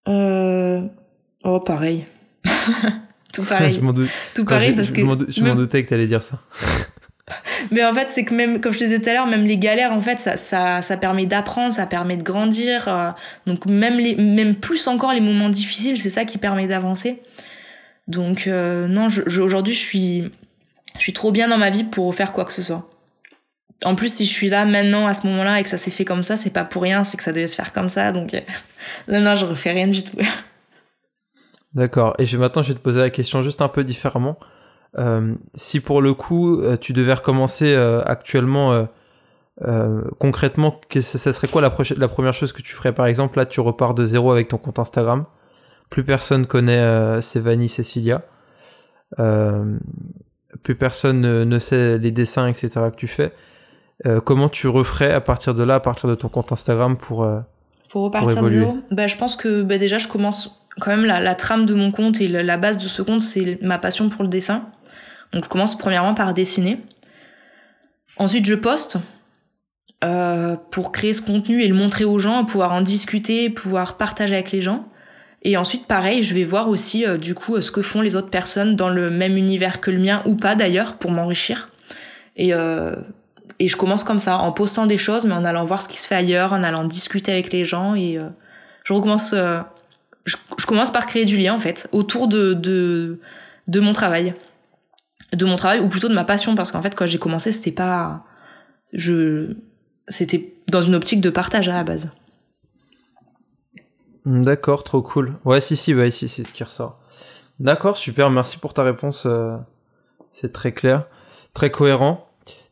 Euh... Oh, pareil. tout pareil. Je tout pareil parce que. m'en dou- je m'en même- doutais que t'allais dire ça. Mais en fait, c'est que même, comme je te disais tout à l'heure, même les galères, en fait, ça, ça, ça permet d'apprendre, ça permet de grandir. euh, donc même, les, même plus encore les moments difficiles, c'est ça qui permet d'avancer. Donc euh, non, je, je- aujourd'hui, je suis, je suis trop bien dans ma vie pour faire quoi que ce soit. En plus, si je suis là maintenant, à ce moment-là, et que ça s'est fait comme ça, c'est pas pour rien, c'est que ça devait se faire comme ça. Donc euh, non, non, je refais rien du tout. D'accord. Et maintenant, je vais te poser la question juste un peu différemment. Euh, si pour le coup, euh, tu devais recommencer actuellement, concrètement, que ça, serait quoi la, la première chose que tu ferais? Par exemple, là, tu repars de zéro avec ton compte Instagram. Plus personne connaît Sévanie Cécilia. Euh, plus personne ne, ne sait les dessins, etc. que tu fais. Euh, comment tu referais à partir de là, à partir de ton compte Instagram pour... euh, Pour repartir de évoluer. zéro bah, Je pense que bah, déjà, je commence quand même la, la trame de mon compte et la, la base de ce compte, c'est ma passion pour le dessin. Donc, je commence premièrement par dessiner. Ensuite, je poste euh, pour créer ce contenu et le montrer aux gens, pouvoir en discuter, pouvoir partager avec les gens. Et ensuite, pareil, je vais voir aussi euh, du coup ce que font les autres personnes dans le même univers que le mien ou pas d'ailleurs pour m'enrichir. Et, euh, et je commence comme ça, en postant des choses, mais en allant voir ce qui se fait ailleurs, en allant discuter avec les gens. Et euh, je recommence. euh, je, commence par créer du lien en fait autour de, de, mon travail. De mon travail, ou plutôt de ma passion, parce qu'en fait, quand j'ai commencé, c'était pas. Je. C'était dans une optique de partage à la base. D'accord, trop cool. Ouais, si, si, bah, si, c'est ce qui ressort. D'accord, super, merci pour ta réponse. euh, c'est très clair, très cohérent.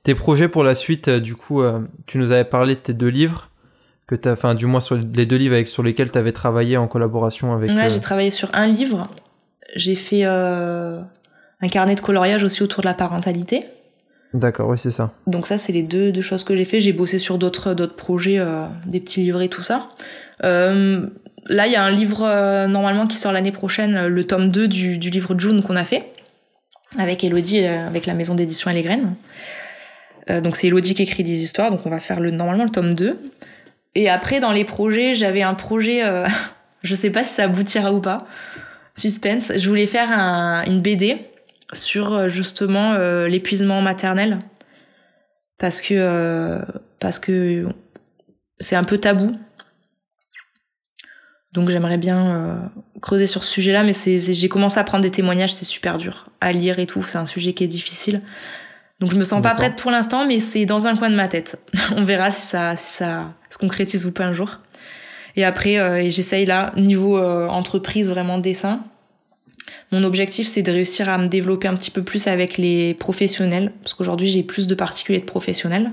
Tes projets pour la suite, euh, du coup, euh, tu nous avais parlé de tes deux livres, que t'as, enfin, du moins sur les deux livres avec, sur lesquels tu avais travaillé en collaboration avec. Là, euh, j'ai travaillé sur un livre. J'ai fait euh, un carnet de coloriage aussi autour de la parentalité. D'accord, oui, c'est ça. Donc ça, c'est les deux, deux choses que j'ai fait. J'ai bossé sur d'autres d'autres projets, euh, des petits livrets, tout ça. Là, il y a un livre normalement qui sort l'année prochaine, le tome 2 du, du livre June qu'on a fait avec Elodie, avec la maison d'édition et les graines. Euh, donc c'est Elodie qui écrit des histoires, donc on va faire le, normalement le tome 2. Et après, dans les projets, j'avais un projet, euh, je sais pas si ça aboutira ou pas, suspense. Je voulais faire un, une BD sur euh, justement euh, l'épuisement maternel. Parce que, parce que c'est un peu tabou. Donc j'aimerais bien creuser sur ce sujet-là, mais j'ai commencé à prendre des témoignages, c'est super dur à lire et tout, c'est un sujet qui est difficile. Donc je me sens pas prête pour l'instant, mais c'est dans un coin de ma tête. On verra si ça, si ça se concrétise ou pas un jour. Et après, euh, et j'essaye là, niveau euh, entreprise, vraiment dessin. Mon objectif, c'est de réussir à me développer un petit peu plus avec les professionnels, parce qu'aujourd'hui, j'ai plus de particuliers de professionnels,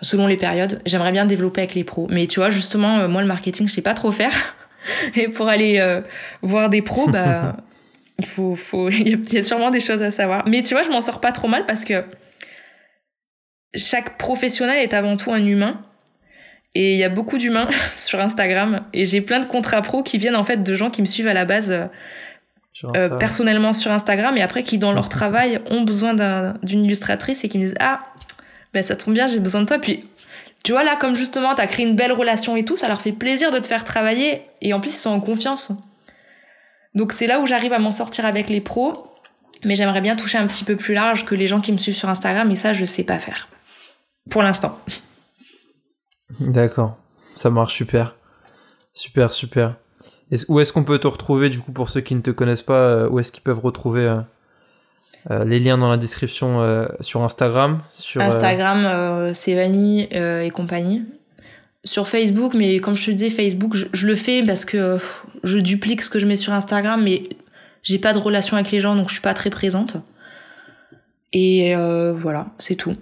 selon les périodes. J'aimerais bien développer avec les pros. Mais tu vois, justement, euh, moi, le marketing, je sais pas trop faire. Et pour aller euh, voir des pros, bah, il faut, faut, il y, a, sûrement des choses à savoir. Mais tu vois, je m'en sors pas trop mal parce que chaque professionnel est avant tout un humain. Et il y a beaucoup d'humains sur Instagram. Et j'ai plein de contrats pro qui viennent en fait de gens qui me suivent à la base euh, Sur euh, personnellement sur Instagram et après qui dans leur travail ont besoin d'un- d'une illustratrice et qui me disent ah ben ça tombe bien j'ai besoin de toi puis tu vois là comme justement t'as créé une belle relation et tout ça leur fait plaisir de te faire travailler et en plus ils sont en confiance donc c'est là où j'arrive à m'en sortir avec les pros mais j'aimerais bien toucher un petit peu plus large que les gens qui me suivent sur Instagram et ça je sais pas faire pour l'instant D'accord, ça marche super. Super, super. Où est-ce qu'on peut te retrouver du coup pour ceux qui ne te connaissent pas euh, Où est-ce qu'ils peuvent retrouver euh, euh, les liens dans la description euh, sur Instagram sur, Instagram, euh, euh, et compagnie. Sur Facebook, mais comme je te disais, Facebook, je, je le fais parce que euh, je duplique ce que je mets sur Instagram, mais j'ai pas de relation avec les gens, donc je suis pas très présente. Et euh, voilà, c'est tout.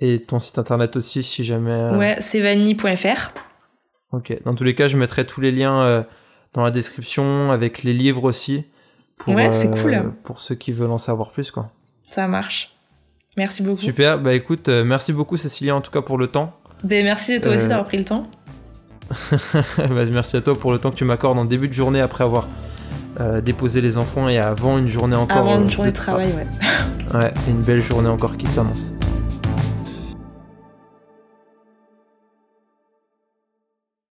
Et ton site internet aussi si jamais. euh, Ouais, c'est vanille.fr. Ok. Dans tous les cas, je mettrai tous les liens euh, dans la description avec les livres aussi. Pour, Ouais, c'est cool. Pour ceux qui veulent en savoir plus, quoi. Ça marche. Merci beaucoup. Super. Bah écoute, merci beaucoup Cécilia en tout cas pour le temps. Ben, merci toi aussi Euh, d'avoir pris le temps. Merci à toi pour le temps que tu m'accordes en début de journée après avoir euh, déposé les enfants et avant une journée encore. Avant euh, une journée de tra- travail, ouais. Ouais, une belle journée encore qui s'annonce.